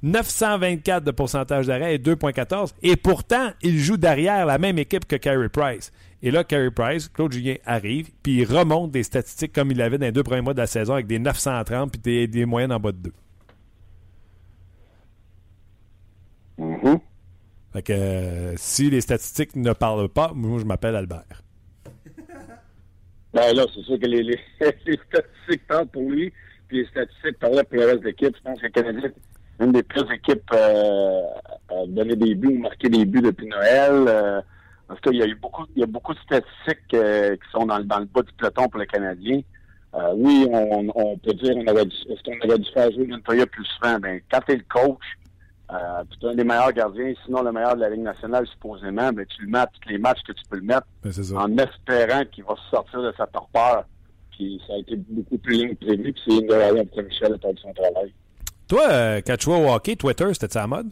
924 de pourcentage d'arrêt et 2,14. Et pourtant, il joue derrière la même équipe que Carey Price. Et là, Carey Price, Claude Julien arrive, puis il remonte des statistiques comme il l'avait dans les deux premiers mois de la saison avec des 930 puis des, des moyennes en bas de 2. Mm-hmm. Fait que euh, si les statistiques ne parlent pas, moi je m'appelle Albert. Ben là, c'est sûr que les, les, statistiques parlent pour lui, puis les statistiques parlaient pour le reste de l'équipe. Je pense que le Canadien est une des pires équipes euh, à donner des buts ou marquer des buts depuis Noël. Euh, en tout cas, il y a eu beaucoup, il y a beaucoup de statistiques euh, qui sont dans, dans, le bas du peloton pour le Canadien. Euh, oui, on, on, peut dire on dû, est-ce qu'on aurait dû faire jouer Montoya plus souvent? Ben, quand tu es le coach, euh, tu es un des meilleurs gardiens, sinon le meilleur de la Ligue nationale, supposément, ben, tu le mets à tous les matchs que tu peux le mettre Ben, en espérant qu'il va sortir de sa torpeur. Puis ça a été beaucoup plus long que prévu, puis c'est une raisons pour que Michel a perdu son travail. Toi, euh, quand tu jouais au hockey, Twitter, c'était ça la mode?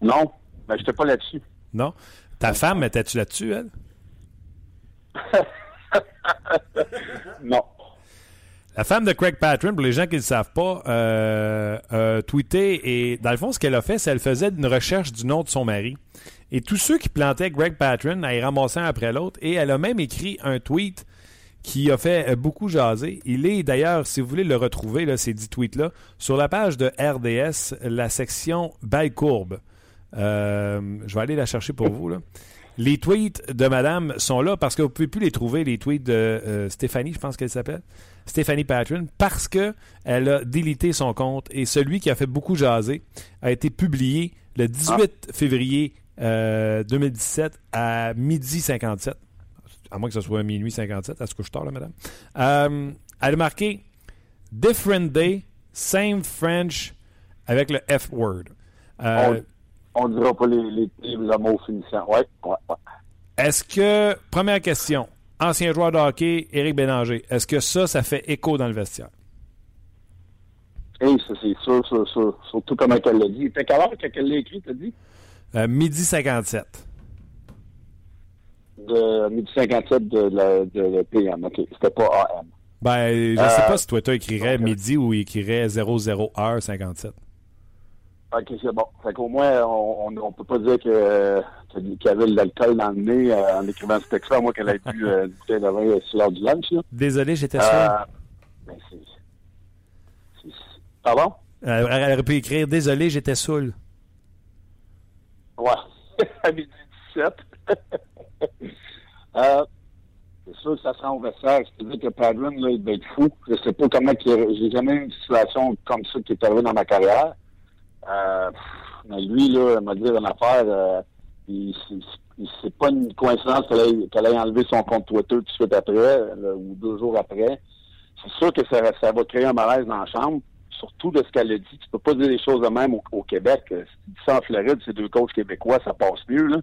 Non, ben, j'étais pas là-dessus. Non? Ta femme, étais-tu là-dessus, elle? Non. La femme de Craig Patron, pour les gens qui ne le savent pas, euh, a tweeté et dans le fond, ce qu'elle a fait, c'est qu'elle faisait une recherche du nom de son mari. Et tous ceux qui plantaient Greg Patron, elle ramassait un après l'autre. Et elle a même écrit un tweet qui a fait euh, beaucoup jaser. Il est d'ailleurs, si vous voulez le retrouver, là, ces 10 tweets-là, sur la page de RDS, la section Balle courbe. Euh, je vais aller la chercher pour vous. Là. Les tweets de madame sont là parce que vous ne pouvez plus les trouver, les tweets de euh, Stéphanie, je pense qu'elle s'appelle. Stéphanie Patron, parce que elle a délité son compte et celui qui a fait beaucoup jaser a été publié le 18 février euh, 2017 à midi 57. À moins que ce soit à minuit 57, à ce que je tard, là, madame. Euh, elle a marqué Different Day, Same French avec le F-word. Euh, On dira pas les, les, les mots finissants. Ouais, ouais, ouais. Est-ce que, première question, ancien joueur de hockey, Éric Bélanger, est-ce que ça, ça fait écho dans le vestiaire? Hey, ça, c'est sûr, sûr, sûr. Surtout comme elle l'a dit. T'as quelle heure qu'elle l'a écrit, t'as dit? Euh, midi 57. De midi 57 de, la, de, de PM. OK. C'était pas AM. Ben, je Euh, sais pas si Twitter écrirait ok. midi ou il écrirait 00h57. OK, c'est bon. Fait qu'au moins, on, on, on peut pas dire que qu'il y avait de l'alcool dans le nez euh, en écrivant ce texte-là, à moins qu'elle ait bu euh, une bouteille de vin euh, sur l'heure du lunch, là. Désolé, j'étais sûr. Euh, ben, c'est... Pardon? Elle, elle aurait pu écrire Désolé, j'étais saoul. Ouais. à midi 17. euh, c'est sûr que ça sent au vestiaire. Dis que Padron, là, il va être fou. Je sais pas comment J'ai jamais eu une situation comme ça qui est arrivée dans ma carrière. Euh, mais lui, là, m'a dit une affaire. Euh, c'est- pas une coïncidence qu'elle ait, qu'elle ait enlevé son compte Twitter tout de suite après, là, ou deux jours après. C'est sûr que ça, ça va créer un malaise dans la chambre. Surtout de ce qu'elle a dit. Tu peux pas dire les choses de même au, Québec. Euh, Si tu dis ça en Floride, c'est deux coachs québécois, ça passe mieux, là.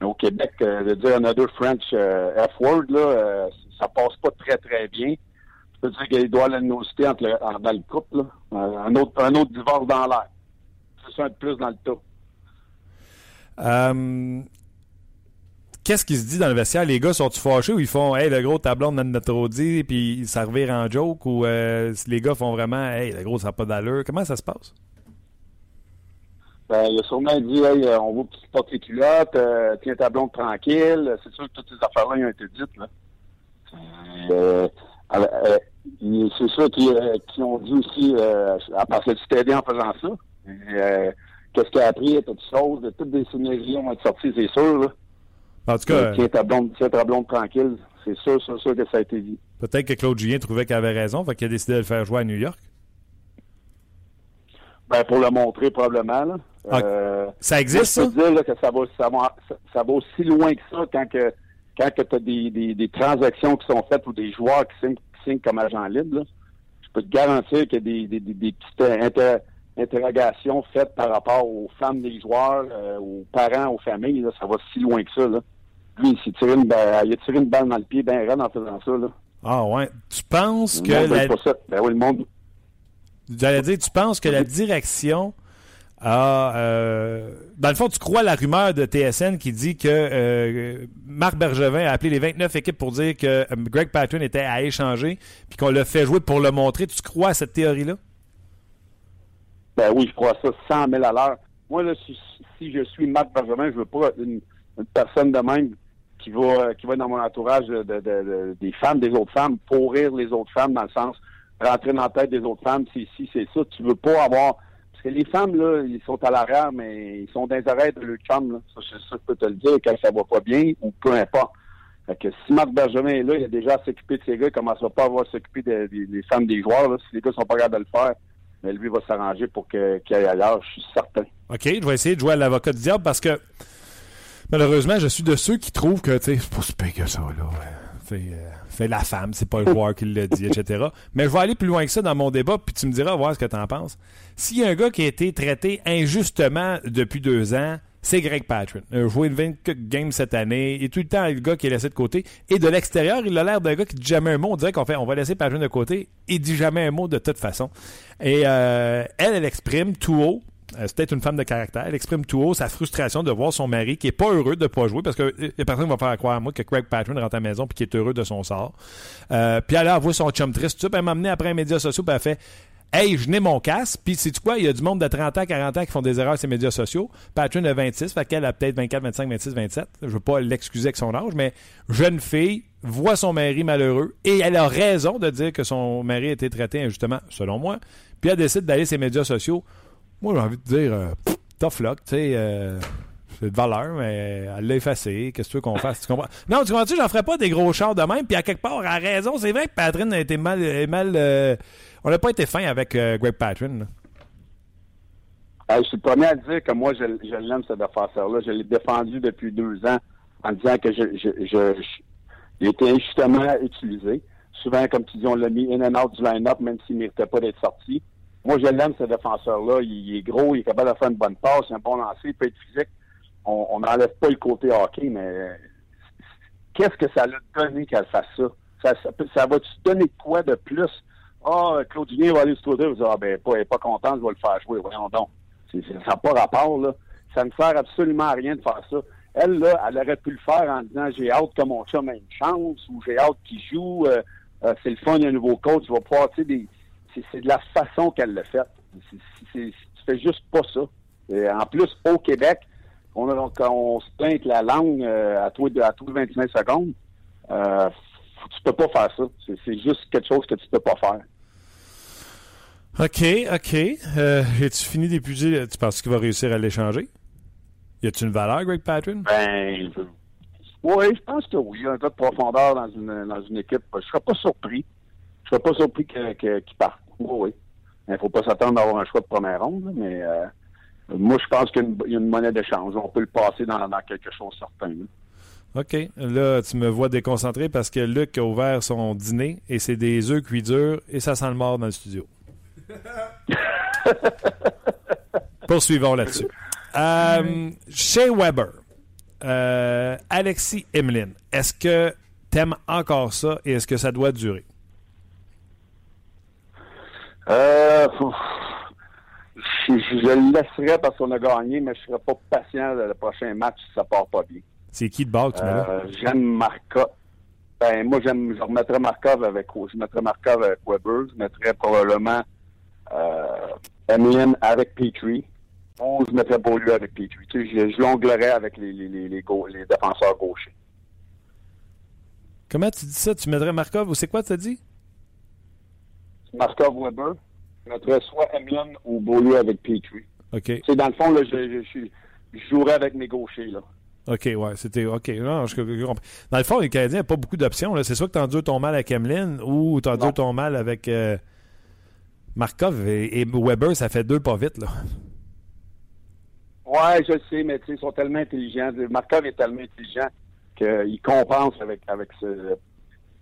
Mais au Québec, euh, de dire another French euh, F-word, là, euh, ça passe pas très, très bien. Tu peux dire qu'il doit citer entre le, dans le couple, là. Euh, Un autre, un autre divorce dans l'air. Un de plus dans le tas. Euh, Qu'est-ce qui se dit dans le vestiaire? Les gars sont-ils fâchés ou ils font Hey, le gros tablon de notre audi, puis ça revire en joke ou euh, les gars font vraiment Hey, le gros, ça n'a pas d'allure? Comment ça se passe? Ben, il a sûrement dit, hey, euh, on tu portes les culottes, euh, tiens ta blonde tranquille. C'est sûr que toutes ces affaires-là, ils ont été dites, là. Euh, c'est sûr qu'ils ont dit aussi, à part t'aider en faisant ça. Euh, Qu'est-ce qu'il a appris, toutes choses, de toutes des synergies vont être sorties, c'est sûr, là. En tout cas, Euh, tiens ta blonde, blonde tranquille. C'est sûr, c'est sûr que ça a été dit. peut-être que Claude Julien trouvait qu'il avait raison, fait qu'il a décidé de le faire jouer à New York. Ben, pour le montrer, probablement, là. Ah, Euh, Ça existe, Moi, ça? je peux te dire là, que ça va, ça, va, ça, ça va aussi loin que ça quand que quand que tu as des, des, des transactions qui sont faites ou des joueurs qui signent, qui signent comme agent libre. Là. Je peux te garantir qu'il y a des, des, des, des petites inter- interrogations faites par rapport aux femmes des joueurs, euh, aux parents, aux familles. Là. Ça va si loin que ça. Là. Lui, il s'est tiré une, balle- il a tiré une balle dans le pied bien raide en faisant ça. Là. Ah ouais. Tu penses Le que la, pas ça. Ben oui, le monde. J'allais dire, tu penses que la direction a. euh, dans le fond, tu crois la rumeur de TSN qui dit que euh, Marc Bergevin a appelé les 29 équipes pour dire que Greg Patton était à échanger, puis qu'on l'a fait jouer pour le montrer. Tu crois à cette théorie-là? Ben oui, je crois ça 100 000 à l'heure. Moi, là, si, je suis Marc Benjamin, je veux pas une, personne de même qui va qui va dans mon entourage de, des femmes, des autres femmes, pourrir les autres femmes dans le sens rentrer dans la tête des autres femmes, c'est si c'est ça. Tu veux pas avoir parce que les femmes, là, ils sont à l'arrière, mais ils sont dans de leur chum, là. Ça, ça, je peux te le dire, quand ça va pas bien, ou peu importe. Fait que si Marc Benjamin est là, il a déjà à s'occuper de ces gars, il commencera pas à avoir s'occuper des femmes des joueurs, là. Si les gars sont pas capables de le faire, mais lui va s'arranger pour qu'il aille ailleurs, je suis certain. OK, je vais essayer de jouer à l'avocat du diable parce que malheureusement, je suis de ceux qui trouvent que, c'est pas super que ça, là. Euh, c'est la femme, c'est pas le joueur qui l'a dit, etc. Mais je vais aller plus loin que ça dans mon débat, puis tu me diras, voir ce que tu en penses. S'il y a un gars qui a été traité injustement depuis deux ans, c'est Greg Patron. Il a joué 24 games cette année. Il est tout le temps le gars qui est laissé de côté. Et de l'extérieur, il a l'air d'un gars qui dit jamais un mot. On dirait qu'on fait, on va laisser Patron de côté. Il dit jamais un mot de toute façon. Et euh, elle, elle exprime tout haut euh, c'est peut-être une femme de caractère. Elle exprime tout haut sa frustration de voir son mari qui est pas heureux de ne pas jouer parce que euh, a personne va faire croire à moi que Craig Patron rentre à la maison puis qui est heureux de son sort. Puis elle a vu son chum triste, ça, elle m'a amené après les médias sociaux, puis elle fait Hey, je n'ai mon casque, puis c'est quoi, il y a du monde de 30 ans, 40 ans qui font des erreurs sur les médias sociaux. Patron a 26, fait qu'elle a peut-être 24, 25, 26, 27. Je veux pas l'excuser avec son âge, mais jeune fille voit son mari malheureux et elle a raison de dire que son mari a été traité injustement, selon moi. Puis elle décide d'aller sur les médias sociaux moi, j'ai envie de dire, euh, tough luck, tu sais. Euh, c'est de valeur, mais elle l'a effacé. Qu'est-ce que tu veux qu'on fasse? Tu comprends? Non, tu comprends-tu? J'en ferais pas des gros chars de même. Puis à quelque part, elle a raison. C'est vrai que Patrick a été mal. mal euh, on n'a pas été fin avec Greg Patrin. je suis le premier à dire que moi, je, l'aime, ce défenseur-là. Je l'ai défendu depuis deux ans en disant que je, je, il était injustement utilisé. Souvent, comme tu dis, on l'a mis in and out du line-up, même s'il ne méritait pas d'être sorti. Moi, je l'aime, ce défenseur-là. Il, est gros, il est capable de faire une bonne passe, il a un bon lancer, il peut être physique. On n'enlève pas le côté hockey, mais qu'est-ce que ça l'a donné qu'elle fasse ça? Ça, ça, va-tu donner quoi de plus? Ah, Claude va aller se trouver, vous ah, ben, pas, elle n'est pas contente, je vais le faire jouer. Voyons donc. ça n'a pas rapport, là. Ça ne sert absolument à rien de faire ça. Elle, là, elle aurait pu le faire en disant j'ai hâte que mon chum ait une chance ou j'ai hâte qu'il joue. Euh, euh, c'est le fun, il y a un nouveau coach, il va pouvoir, tu sais, c'est de la façon qu'elle l'a fait. tu fais juste pas ça. en plus, au Québec, on, on se plaint la langue euh, à, tous, à 25 secondes. Euh, tu peux pas faire ça. C'est juste quelque chose que tu peux pas faire. OK, OK. Euh, As-tu fini d'épuiser? Tu penses qu'il va réussir à l'échanger? Y a-t-il une valeur, Greg Patron? Ben, oui, je pense que oui. Un peu de profondeur dans une, dans une équipe. Je serais pas surpris. Je serais pas surpris qu'il parte. Oui, Il ne faut pas s'attendre à avoir un choix de première ronde, mais euh, moi, je pense qu'il y a une, monnaie d'échange. On peut le passer dans, quelque chose de certain. OK. Là, tu me vois déconcentré parce que Luc a ouvert son dîner et c'est des œufs cuits durs et ça sent le mort dans le studio. Poursuivons là-dessus. Euh, chez Weber, euh, Alexis Emeline, est-ce que tu aimes encore ça et est-ce que ça doit durer? Euh, je, le laisserais parce qu'on a gagné, mais je ne serais pas patient le prochain match si ça part pas bien. C'est qui de bord que tu euh, J'aime Markov. Ben, moi, j'aime, je remettrais Markov avec, je mettrais Markov avec Weber. Je mettrais probablement, euh, Eminem avec Petrie. Ou je mettrais Beaulieu avec Petrie. Tu sais, je, je jonglerais avec les, les, les, les, les défenseurs gauchers. Comment tu dis ça? Tu mettrais Markov ou c'est quoi tu as dit? Markov Weber. Je mettrais soit Emlyn ou Beaulieu avec Petrie. OK. C'est dans le fond, là, je, je, jouerais avec mes gauchers, là. OK, ouais, c'était OK. Non, je, dans le fond, les Canadiens n'ont pas beaucoup d'options. C'est soit que tu endures ton mal avec Emlyn ou tu endures ton mal avec euh, Markov et, Weber, ça fait deux pas vite, là. Ouais, je sais, mais ils sont tellement intelligents. Markov est tellement intelligent qu'il compense avec, avec ce,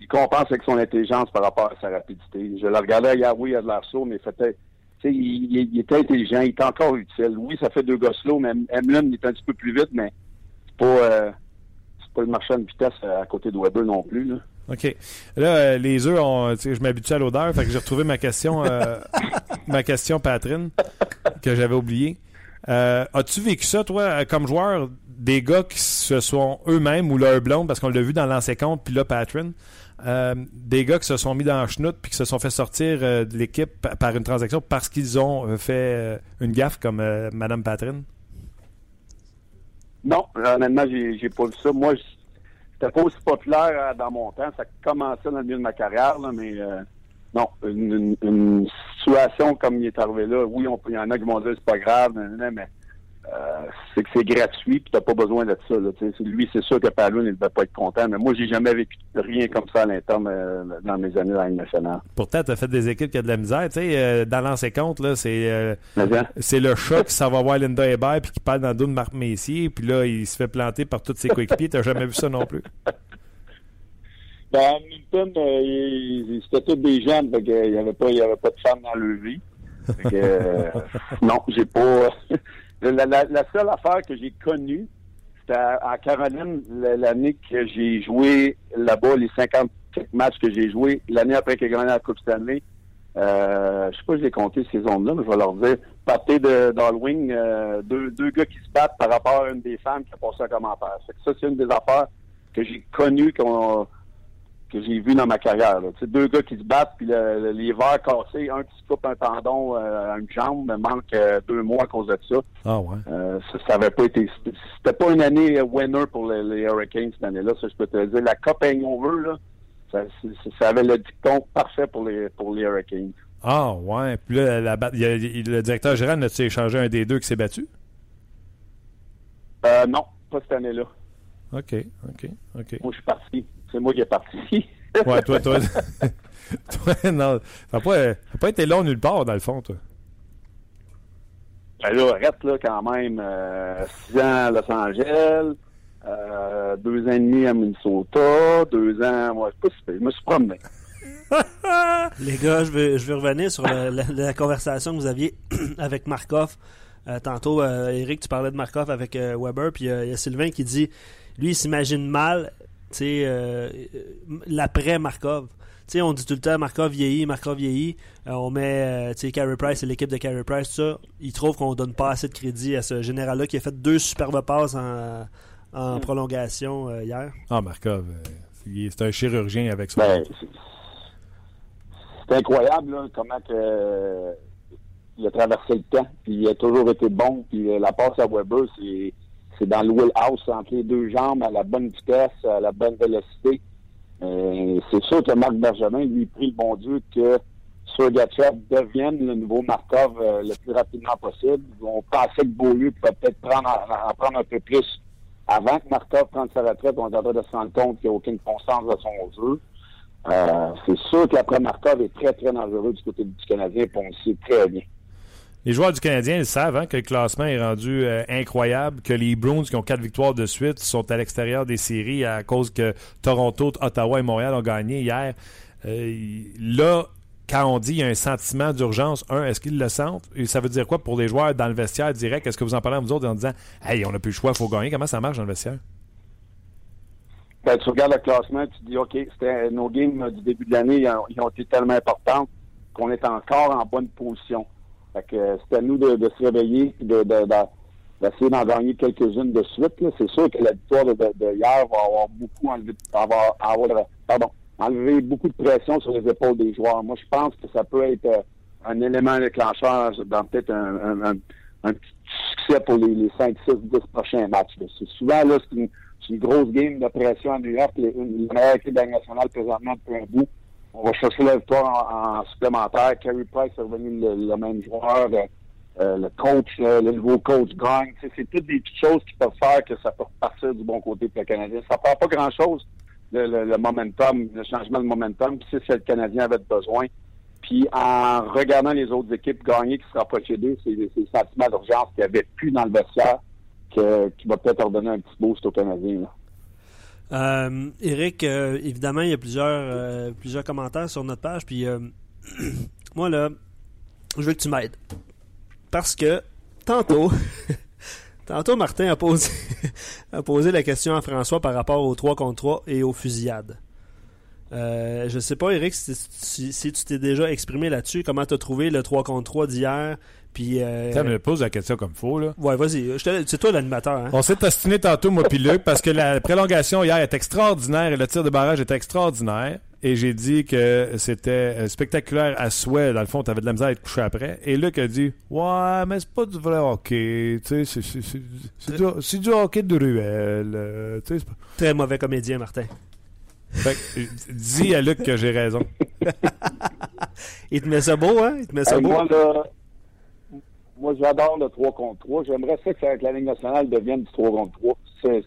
il compense avec son intelligence par rapport à sa rapidité. Je le regardais hier, oui, il a de sourd, mais il, était intelligent, il était encore utile. Oui, ça fait deux gosses slow, mais Emlyn est un petit peu plus vite, mais c'est pas, euh, pas le marchand de vitesse à côté de Weber non plus. Là. OK. Là, euh, les œufs, ont, je m'habitue à l'odeur, fait que j'ai retrouvé ma question, euh, ma question, Patrine, que j'avais oubliée. As-tu vécu ça, toi, comme joueur, des gars qui se sont eux-mêmes ou leur blonde, parce qu'on l'a vu dans l'ancien compte, puis là, Patron, euh, des gars qui se sont mis dans la chenoute puis qui se sont fait sortir de l'équipe par une transaction parce qu'ils ont fait une gaffe comme Madame Patrine? Non, honnêtement, j'ai pas vu ça. Moi, c'était pas aussi populaire dans mon temps. Ça commençait dans le milieu de ma carrière, mais non, une, situation comme il est arrivé là, oui, il y en a qui vont dire c'est pas grave, mais euh, c'est que c'est gratuit, puis t'as pas besoin de ça. Là, lui, c'est sûr que Palou il ne devait pas être content, mais moi, j'ai jamais vécu rien comme ça à l'interne euh, dans mes années dans la nationale. Pourtant, tu as fait des équipes qui ont de la misère. Tu sais, euh, dans l'ancien compte, là, c'est c'est le choc, ça va voir Linda Hébert, puis qui parle dans le dos de Marc Messier, puis là, il se fait planter par tous ses coéquipiers. T'as jamais vu ça non plus? Ben, Hamilton, c'était tous des jeunes, fait il n'y avait, pas, y avait pas de femmes dans le vie. non, j'ai pas... La, seule affaire que j'ai connue, c'était à, Caroline, l'année que j'ai joué là-bas, les 50 matchs que j'ai joués, l'année après qu'il a gagné la Coupe Stanley. Euh, je sais pas si j'ai compté ces zones-là, mais je vais leur dire, partie de d'Halloween, euh, deux, deux gars qui se battent par rapport à une des femmes qui a passé un commentaire. Ça, c'est une des affaires que j'ai connues qu'on que j'ai vu dans ma carrière. Là. Deux gars qui se battent, puis le, les verres cassés, un qui se coupe un tendon euh, à une jambe, me manque euh, deux mois à cause de ça. Ah ouais. Euh, ça, ça avait pas été. C'était pas une année winner pour les, Hurricanes cette année-là, ça je peux te le dire. La Cup Hangover, là, ça, ça, avait le dicton parfait pour les pour les Hurricanes. Ah ouais. Puis là, la, le directeur général a-tu échangé un des deux qui s'est battu? Euh, non, pas cette année-là. OK, OK, OK. Moi, je suis parti c'est moi qui ai parti. ouais, toi, toi. toi non, ça n'a pas, pas, été long nulle part, dans le fond, toi. Ben là, arrête, là, quand même. Euh, six ans à Los Angeles, euh, deux ans et demi à Minnesota, deux ans, moi, je, sais pas, je me suis promené. Les gars, je veux, je veux revenir sur la, conversation que vous aviez avec Markov. Euh, tantôt, euh, Eric, tu parlais de Markov avec Weber, puis il y a Sylvain qui dit lui, il s'imagine mal euh, l'après Markov. on dit tout le temps Markov vieillit, Markov vieillit. Euh, on met euh, Carey Price et l'équipe de Carey Price, ça. Ils trouvent qu'on donne pas assez de crédit à ce général-là qui a fait deux superbes passes en, en mm. prolongation hier. Ah, Markov, c'est un chirurgien avec ça. Ben, c'est incroyable comment que, il a traversé le temps, puis il a toujours été bon, puis la passe à Weber, c'est c'est dans le wheelhouse entre les deux jambes, à la bonne vitesse, à la bonne vélocité. Euh, c'est sûr que Marc Bergevin lui prie le bon Dieu que Sergachev devienne le nouveau Markov euh, le plus rapidement possible. On pensait que Beaulieu pouvait peut-être prendre en, prendre un peu plus avant que Markov prenne sa retraite. On est en train de se rendre compte qu'il n'y a aucune constance dans son jeu. Euh, c'est sûr qu'après Markov est très, très dangereux du côté du Canadien, pour on le sait très bien. Les joueurs du Canadien ils savent hein, que le classement est rendu euh, incroyable, que les Bruins qui ont quatre victoires de suite sont à l'extérieur des séries à cause que Toronto, Ottawa et Montréal ont gagné hier. Euh, là, quand on dit qu'il y a un sentiment d'urgence, un, est-ce qu'ils le sentent? Et ça veut dire quoi pour les joueurs dans le vestiaire direct? Est-ce que vous en parlez à vous autres en disant Hey, on n'a plus le choix, il faut gagner? Comment ça marche dans le vestiaire? Ben, tu regardes le classement, tu dis OK, nos games du début de l'année, ils ont été tellement importants qu'on est encore en bonne position. Euh, c'est à nous de, se réveiller et de, d'essayer d'en gagner quelques-unes de suite. C'est sûr que la victoire de, hier va avoir beaucoup enlevé, avoir, avoir, pardon, enlever beaucoup de pression sur les épaules des joueurs. Moi, je pense que ça peut être euh, un élément déclencheur dans peut-être un, petit succès pour les, les 5, 6, 10 prochains matchs. C'est souvent là, c'est une, grosse game de pression à New York. Les, la meilleure équipe nationale présentement depuis un on va chercher la victoire en, supplémentaire. Carey Price est revenu le, même joueur. Euh, le coach, le nouveau coach gagne. C'est toutes des petites choses qui peuvent faire que ça peut repartir du bon côté pour le Canadien. Ça ne prend pas grand-chose, le, momentum, le changement de momentum. Puis c'est le Canadien avait besoin. Puis en regardant les autres équipes gagner qui se rapprochaient d'eux, c'est le sentiment d'urgence qu'il n'y avait plus dans le vestiaire qui va peut-être redonner un petit boost aux Canadiens. Là. Euh, Eric, euh, évidemment, il y a plusieurs, euh, plusieurs commentaires sur notre page. Puis moi, là, je veux que tu m'aides. Parce que tantôt, tantôt Martin a posé, a posé la question à François par rapport aux 3 contre 3 et aux fusillades. Euh, je sais pas, Eric, si, tu t'es déjà exprimé là-dessus, comment tu as trouvé le 3 contre 3 d'hier? Puis, euh... Ça me pose la question comme faux, là. Ouais, vas-y. C'est toi l'animateur. Hein? On s'est ostiné tantôt, moi puis Luc, parce que la prolongation hier est extraordinaire et le tir de barrage était extraordinaire. Et j'ai dit que c'était euh, spectaculaire à souhait. Dans le fond, tu avais de la misère à être couché après. Et Luc a dit Ouais, mais c'est pas du vrai hockey. Tu sais, c'est du, du, hockey de ruelle. Euh, Très mauvais comédien, Martin. Fait dis à Luc que j'ai raison. Il te met ça beau, hein? Il te met ça beau. Moi, moi j'adore le 3 contre 3. J'aimerais ça que la Ligue nationale devienne du 3 contre 3.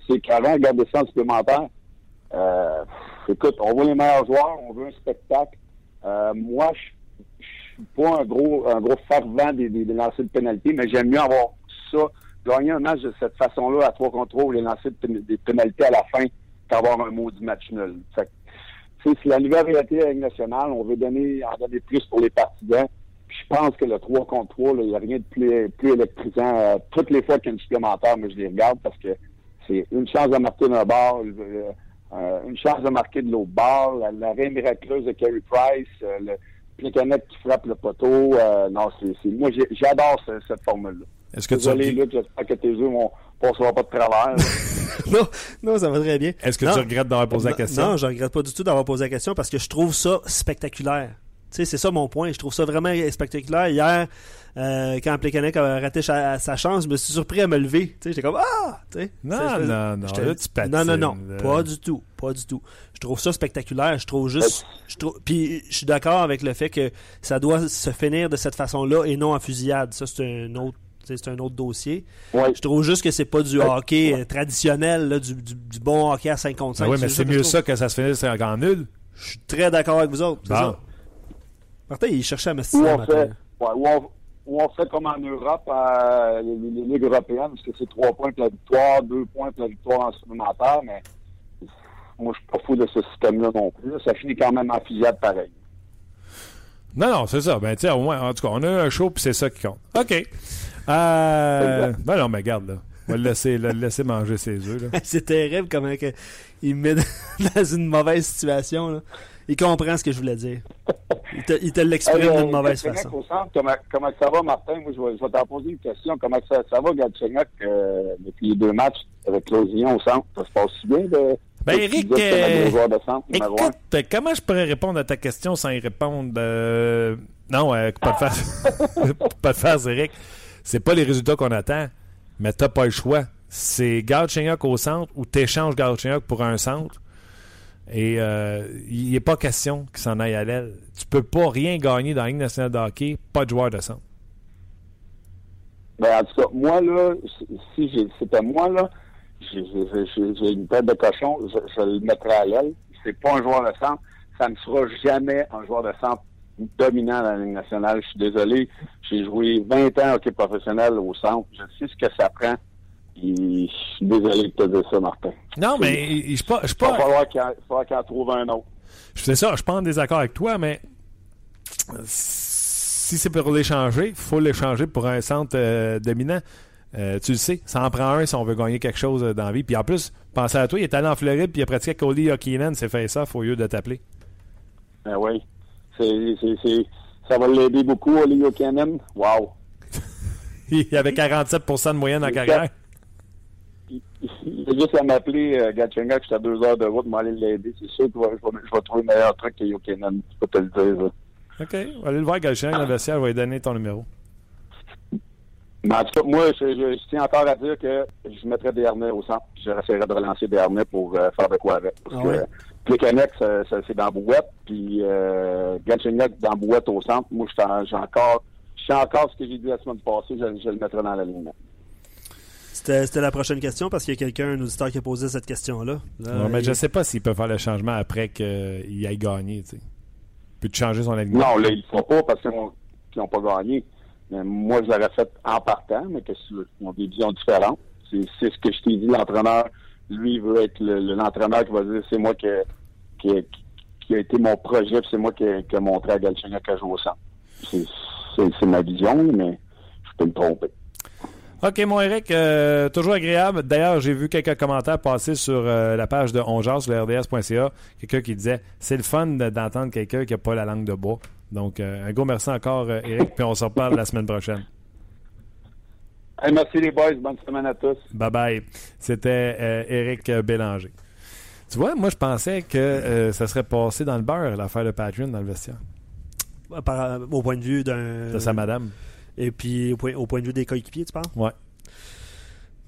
C'est carrément garder ça en supplémentaire. Euh, écoute, on veut les meilleurs joueurs, on veut un spectacle. Euh, moi, je suis pas un gros un gros fervent des, des, lancers de pénalité, mais j'aime mieux avoir ça, gagner un match de cette façon-là à 3 contre 3 ou les lancers des pénalités à la fin qu'avoir un du match nul. c'est la nouvelle réalité la Ligue nationale. On veut donner, en donner plus pour les partisans. Je pense que le 3 contre 3, il n'y a rien de plus, plus électrisant. Euh, toutes les fois qu'il y a une supplémentaire, mais je les regarde parce que c'est une chance de marquer d'un bord, euh, une chance de marquer de l'autre bord, la, reine miraculeuse de Kerry Price, euh, le Plekanec qui frappe le poteau. non, c'est, moi j'adore cette formule-là. Est-ce que Désolé, tu... Luc, j'espère que tes yeux vont passer pas de travers. non, non, ça va très bien. Est-ce que tu regrettes d'avoir posé la question? Non, je regrette pas du tout d'avoir posé la question parce que je trouve ça spectaculaire. Tu sais, c'est ça mon point. Je trouve ça vraiment spectaculaire. Hier, euh, quand Plekanec a raté sa, chance, je me suis surpris à me lever. Tu sais, j'étais comme ah, tu sais. Non, non, non, là, tu patines, Non, non, non, pas du tout, pas du tout. Je trouve ça spectaculaire. Je trouve juste, je trouve, puis je suis d'accord avec le fait que ça doit se finir de cette façon-là et non en fusillade. Ça, c'est un autre c'est un autre dossier. Je trouve juste que c'est pas du hockey euh, traditionnel, du, bon hockey à 5 contre 5. Ben oui, mais c'est mieux ça que ça se finisse en nul. Je suis très d'accord avec vous autres. Martin, il cherchait à me Où on fait, où on, fait comme en Europe, euh, les, ligues européennes, parce que c'est 3 points pour la victoire, 2 points pour la victoire en supplémentaire, mais moi, je suis pas fou de ce système-là non plus. Ça finit quand même en fusillade pareil. Non, non, c'est ça. Ben, tu au moins, en tout cas, on a un show, puis c'est ça qui compte. OK. Euh, ben non, mais garde, là. On va le laisser, le laisser manger ses œufs. c'est terrible comment que il me met dans une mauvaise situation. Là. Il comprend ce que je voulais dire. Il te, l'exprime d'une mauvaise façon. comment, comment, ça va, Martin? Moi, je vais, vais t'en poser une question. Comment ça, ça va, Galchenyuk, euh, depuis les deux matchs avec Closillon au centre? Ça se passe si bien de, ben, Eric, euh, écoute, comment je pourrais répondre à ta question sans y répondre? Euh, non, euh, pas, de faire, pas de Eric c'est pas les résultats qu'on attend, mais t'as pas le choix. C'est Galchenyuk au centre ou t'échanges Galchenyuk pour un centre. Et euh, il n'est pas question qu'il s'en aille à l'aile. Tu peux pas rien gagner dans la Ligue nationale de hockey, pas de joueur de centre. Ben, en tout cas, moi, là, si c'était moi, là, j'ai une tête de cochon, je, je le mettrais à l'aile. C'est pas un joueur de centre. Ça ne sera jamais un joueur de centre dominant dans la Ligue nationale. Je suis désolé. J'ai joué 20 ans au hockey professionnel au centre. Je sais ce que ça prend. je suis désolé de te dire ça, Martin. Non, mais je pas. Il va falloir qu'il en, trouve un autre. Je fais ça, je suis pas en désaccord avec toi, mais si c'est pour l'échanger, il faut l'échanger pour un centre euh, dominant. Euh, tu le sais, ça en prend un si on veut gagner quelque chose dans la vie. Puis en plus, pensez à toi, il est allé en Floride puis il a pratiqué avec Cody Hokinen, c'est fait ça, au lieu de t'appeler. Ben oui ça va l'aider beaucoup, Olio Cannon. Wow! il avait 47% de moyenne en carrière. Il, a juste à m'appeler euh, Gatchenga que j'étais à deux heures de route, m'aller l'aider. C'est sûr que je vais, je vais trouver le meilleur truc que Yokenan. Je peux te le dire. OK. On va aller le voir, Gatchenga, le vestiaire, va lui donner ton numéro. Mais en tout cas, moi, je, je, tiens encore à dire que je mettrais des harnais au centre. J'essaierais de relancer des harnais pour euh, faire de quoi avec. Parce ah que c'est dans Bouette, puis euh, dans Bouette au centre. Moi, j'ai encore, je encore ce que j'ai dit la semaine passée, je, je le mettrai dans la ligne. C'était la prochaine question parce qu'il y a quelqu'un, un auditeur, qui a posé cette question-là. mais je ne sais pas s'il peut faire le changement après qu'il ait gagné. Tu Peut changer son alignement? Non, là, ils ne font pas parce qu'ils n'ont pas gagné. Moi, je l'aurais fait en partant, mais que ont des visions différentes. C'est ce que je t'ai dit, l'entraîneur, lui, veut être l'entraîneur qui va dire c'est moi qui, qui, a été mon projet, c'est moi qui, qui ai montré à Galchenyuk à jouer au centre. C'est ma vision, mais je peux me tromper. OK, mon Eric, euh, toujours agréable. D'ailleurs, j'ai vu quelques commentaires passer sur euh, la page de Ongeance, sur le RDS.ca. Quelqu'un qui disait c'est le fun d'entendre quelqu'un qui n'a pas la langue de bois. Donc, un gros merci encore, Eric, puis on se reparle la semaine prochaine. merci les boys, bonne semaine à tous. Bye bye. C'était Eric Bélanger. Tu vois, moi, je pensais que ça serait passé dans le beurre, l'affaire de Patreon dans le vestiaire. au point de vue d'un. De sa madame. Et puis, au point, au point de vue des coéquipiers, tu penses? Ouais.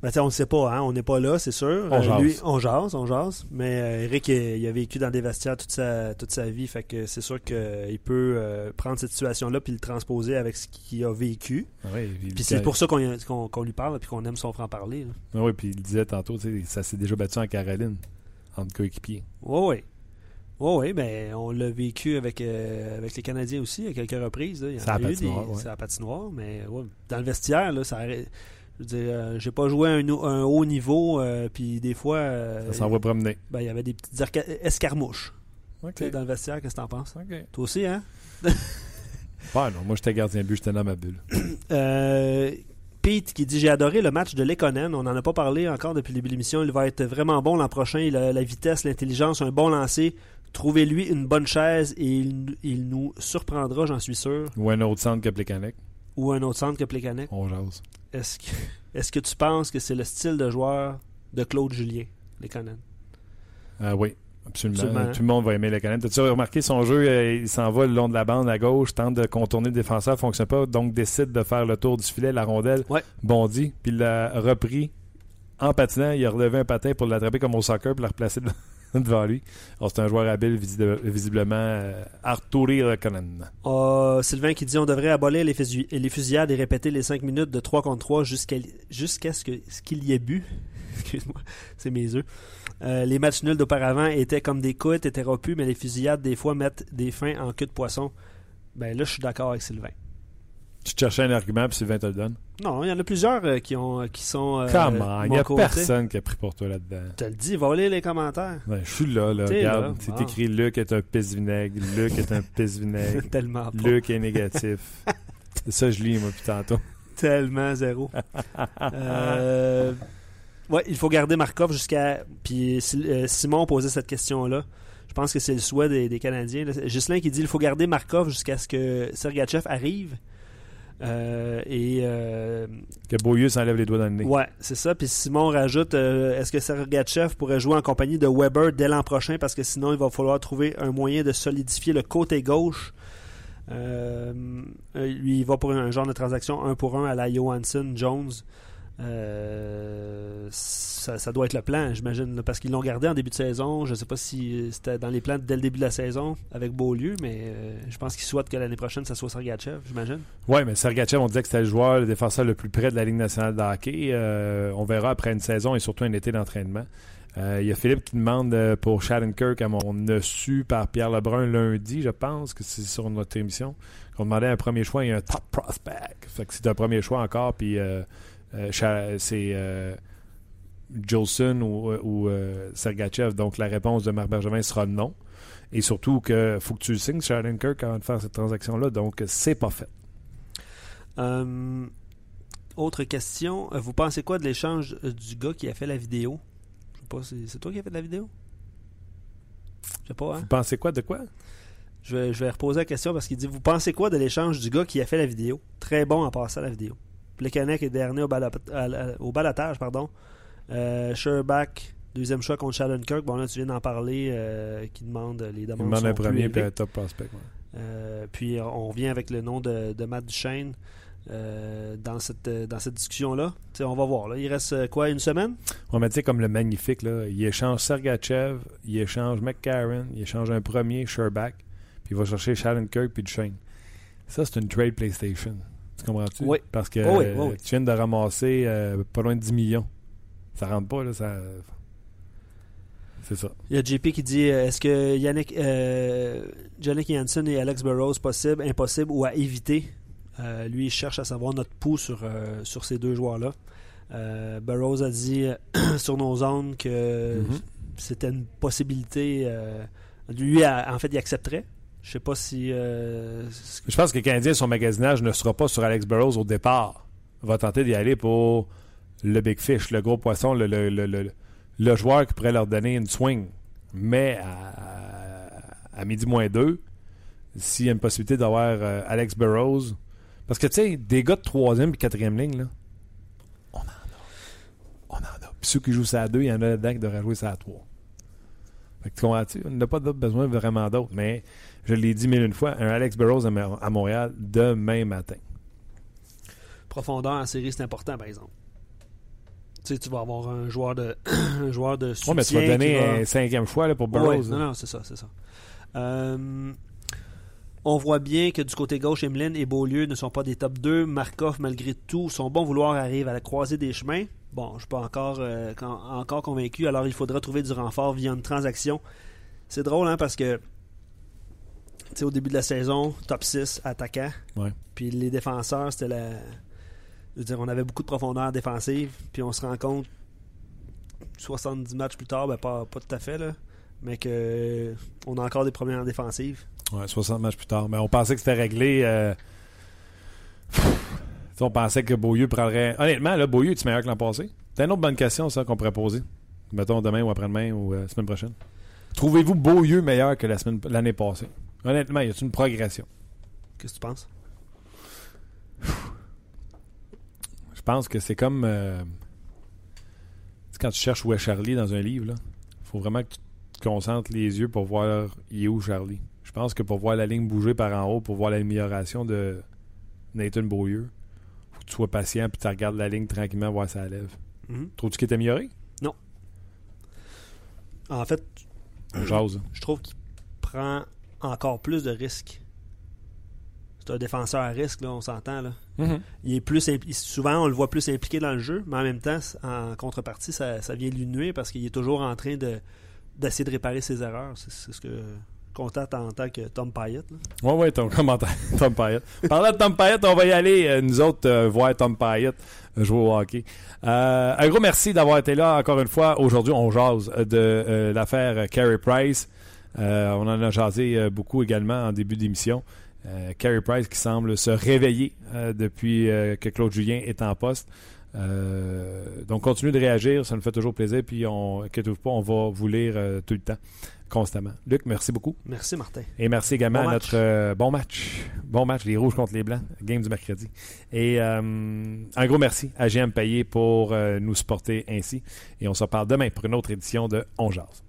Ben, on ne sait pas, hein? on n'est pas là, c'est sûr. On euh, jase. Lui, on jase, on jase. Mais euh, Eric, il, a vécu dans des vestiaires toute sa, toute sa vie, fait que c'est sûr qu'il peut euh, prendre cette situation-là puis le transposer avec ce qu'il a vécu. Ah oui, puis c'est pour ça qu'on lui parle et qu'on aime son franc-parler. Ah oui, puis il disait tantôt, ça s'est déjà battu en Caroline, entre coéquipiers. Oui, oui. Oui, oui, mais on l'a vécu avec, avec les Canadiens aussi à quelques reprises. C'est la patinoire. C'est la patinoire, mais dans le vestiaire, là, ça je veux dire, euh, j'ai pas joué à un, haut niveau, euh, puis des fois. Euh, ça s'en va promener. Ben, il y avait des petites escarmouches. Dans le vestiaire, qu'est-ce que t'en penses? Toi aussi, hein? ouais, non, moi j'étais gardien de but, j'étais dans ma bulle. Pete qui dit J'ai adoré le match de Lekonen. On n'en a pas parlé encore depuis le début de l'émission. Il va être vraiment bon l'an prochain. Il a la vitesse, l'intelligence, un bon lancer. Trouvez-lui une bonne chaise et il, nous surprendra, j'en suis sûr. Ou un autre centre que Plekanec. Ou un autre centre que Plekanec? On jase. Est-ce que, est que tu penses que c'est le style de joueur de Claude Julien, les Canadiens? Ah oui, absolument. Tout le monde va aimer. Tu as remarqué son jeu, euh, il s'en va le long de la bande à gauche, tente de contourner le défenseur, ne fonctionne pas, donc décide de faire le tour du filet, la rondelle, bondit, puis il l'a repris en patinant, il a relevé un patin pour l'attraper comme au soccer, pour la replacer devant lui. c'est un joueur habile, visiblement. Euh, Arturi Reconen. Uh, Sylvain qui dit on devrait abolir les, fusillades et répéter les 5 minutes de 3 contre 3 jusqu'à ce qu'il y ait bu. Excuse-moi, c'est mes œufs. Euh, les matchs nuls d'auparavant étaient comme des coups, étaient rompus, mais les fusillades, des fois, mettent des fins en queue de poisson. Ben là, je suis d'accord avec Sylvain. Tu cherchais un argument, puis Sylvain te le donne. Non, il y en a plusieurs euh, qui, ont, qui sont. Euh, Comment Il n'y a personne qui a pris pour toi là-dedans. Tu te le dis, va lire les commentaires. Ben, je suis là, là. regarde, c'est ah. écrit Luc est un pisse-vinaigre. Luc est un pisse-vinaigre. Tellement pas. Luc est négatif. ça, je lis, moi, puis tantôt. Tellement zéro. euh, ouais, il faut garder Markov jusqu'à. Puis euh, Simon posait cette question-là. Je pense que c'est le souhait des, des Canadiens. Gislain qui dit il faut garder Markov jusqu'à ce que Sergachev arrive. Euh, et euh, que Beaulieu s'enlève les doigts dans le nez. Ouais, c'est ça. Puis Simon rajoute euh, est-ce que Sergachev pourrait jouer en compagnie de Weber dès l'an prochain? Parce que sinon il va falloir trouver un moyen de solidifier le côté gauche. lui, il va pour un genre de transaction un pour un à la Johansson Jones. Euh, ça, doit être le plan, j'imagine, parce qu'ils l'ont gardé en début de saison. Je ne sais pas si c'était dans les plans dès le début de la saison avec Beaulieu, mais euh, je pense qu'ils souhaitent que l'année prochaine, ça soit Sergachev, j'imagine. Oui, mais Sergachev, on disait que c'était le joueur, le défenseur le plus près de la Ligue nationale de hockey. Euh, on verra après une saison et surtout un été d'entraînement. Il y a Philippe qui demande pour Kirk, on a su par Pierre Lebrun lundi, je pense que c'est sur notre émission, qu'on demandait un premier choix et un top prospect. C'est un premier choix encore, puis c'est euh, Jolson ou, euh, Sergachev. Donc la réponse de Marc Bergevin sera non. Et surtout qu'il faut que tu le signes, Kirk, avant de faire cette transaction-là. Donc c'est pas fait. autre question. Vous pensez quoi de l'échange du gars qui a fait la vidéo? Je sais pas, c'est toi qui as fait la vidéo? Je sais pas, hein? Vous pensez quoi de quoi? Je vais, je vais reposer la question parce qu'il dit Vous pensez quoi de l'échange du gars qui a fait la vidéo? Très bon en passant la vidéo. Plekanec est dernier au, au balotage. Pardon. Euh, Sherbach, deuxième choix contre Kirk. Bon, là, tu viens d'en parler, euh, qui demande les demandes. Il demande un premier et un top prospect. Euh, puis on revient avec le nom de, de Matt Duchesne. dans cette, dans cette discussion-là. on va voir. Là. Il reste quoi, une semaine? On m'a dit comme le magnifique. Là. Il échange Sergachev, il échange McCarron, il échange un premier, Sherbach, puis il va chercher Kirk puis Duchesne. Ça, c'est une trade PlayStation. Tu comprends-tu? Oui. Parce que tu viens de ramasser euh, pas loin de 10 millions. Ça rentre pas, là. Ça... C'est ça. Il y a JP qui dit euh, est-ce que Yannick, euh, Yannick Janssen et Alex Burrows possible, impossible ou à éviter? Lui, il cherche à savoir notre pouls sur, sur ces deux joueurs-là. Burrows a dit sur nos zones que mm-hmm. c'était une possibilité. lui, en fait, il accepterait. Je sais pas si. Euh, je pense que le Canadien, son magasinage ne sera pas sur Alex Burrows au départ. va tenter d'y aller pour le big fish, le gros poisson, le, joueur qui pourrait leur donner une swing. Mais à, midi moins deux, s'il y a une possibilité d'avoir euh, Alex Burrows. Parce que, tu sais, des gars de troisième et quatrième ligne, là, on en a. On en a. Puis ceux qui jouent ça à deux, il y en a dedans qui devraient jouer ça à trois. Tu on n'a pas besoin vraiment d'autres. Mais je l'ai dit mille une fois, un Alex Burrows à Montréal demain matin. Profondeur en série, c'est important, par exemple. Tu sais, tu vas avoir un joueur de, un joueur de soutien. Oui, mais tu vas donner un cinquième choix là, pour Burroughs. non, non, c'est ça, c'est ça. Euh, on voit bien que du côté gauche, Emeline et Beaulieu ne sont pas des top 2. Markov, malgré tout, son bon vouloir arrive à la croisée des chemins. Bon, je ne suis pas encore, euh, encore convaincu, alors il faudra trouver du renfort via une transaction. C'est drôle, hein, parce que au début de la saison, top 6 attaquant. Ouais. Puis les défenseurs, c'était la dire, on avait beaucoup de profondeur défensive, puis on se rend compte 70 matchs plus tard, ben pas, pas tout à fait, là, mais qu'on a encore des problèmes en défensive. Ouais, 60 matchs plus tard. Mais on pensait que c'était réglé. Euh, on pensait que Beaulieu prendrait. Honnêtement, là, Beaulieu, es meilleur que l'an passé? C'est une autre bonne question, ça, qu'on pourrait poser. Mettons demain ou après-demain ou la euh, semaine prochaine. Trouvez-vous Beaulieu meilleur que l'année passée? Honnêtement, y a une progression? Qu'est-ce que tu penses? Je pense que c'est comme euh, quand tu cherches où est Charlie dans un livre. Il faut vraiment que tu te concentres les yeux pour voir il est où Charlie. Je pense que pour voir la ligne bouger par en haut, pour voir l'amélioration de Nathan Beaulieu, faut que tu sois patient et tu regardes la ligne tranquillement voir ça lève. Mm-hmm. Trouves-tu qu'il est amélioré? Non. En fait, je trouve qu'il prend encore plus de risques un défenseur à risque, là, on s'entend. Là. Mm-hmm. Il est plus souvent on le voit plus impliqué dans le jeu, mais en même temps, en contrepartie, ça, ça vient lui nuire parce qu'il est toujours en train de d'essayer de réparer ses erreurs. C'est ce que constate en tant que Tom Payette. Oui, oui, ton commentaire, Tom Payette. Parlant de Tom Payette, on va y aller, euh, nous autres, euh, voir Tom Payette jouer au hockey. Euh, un gros merci d'avoir été là encore une fois. Aujourd'hui, on jase de l'affaire Carey Price. On en a jasé beaucoup également en début d'émission. Euh, Carey Price qui semble se réveiller euh, depuis euh, que Claude Julien est en poste. donc, continuez de réagir, ça nous fait toujours plaisir. Puis, on, inquiétez-vous pas, on va vous lire tout le temps, constamment. Luc, merci beaucoup. Merci, Martin. Et merci également à notre bon match. Bon match, les rouges contre les blancs, game du mercredi. Et un gros merci à GM Payé pour nous supporter ainsi. Et on se reparle demain pour une autre édition de On Jazz.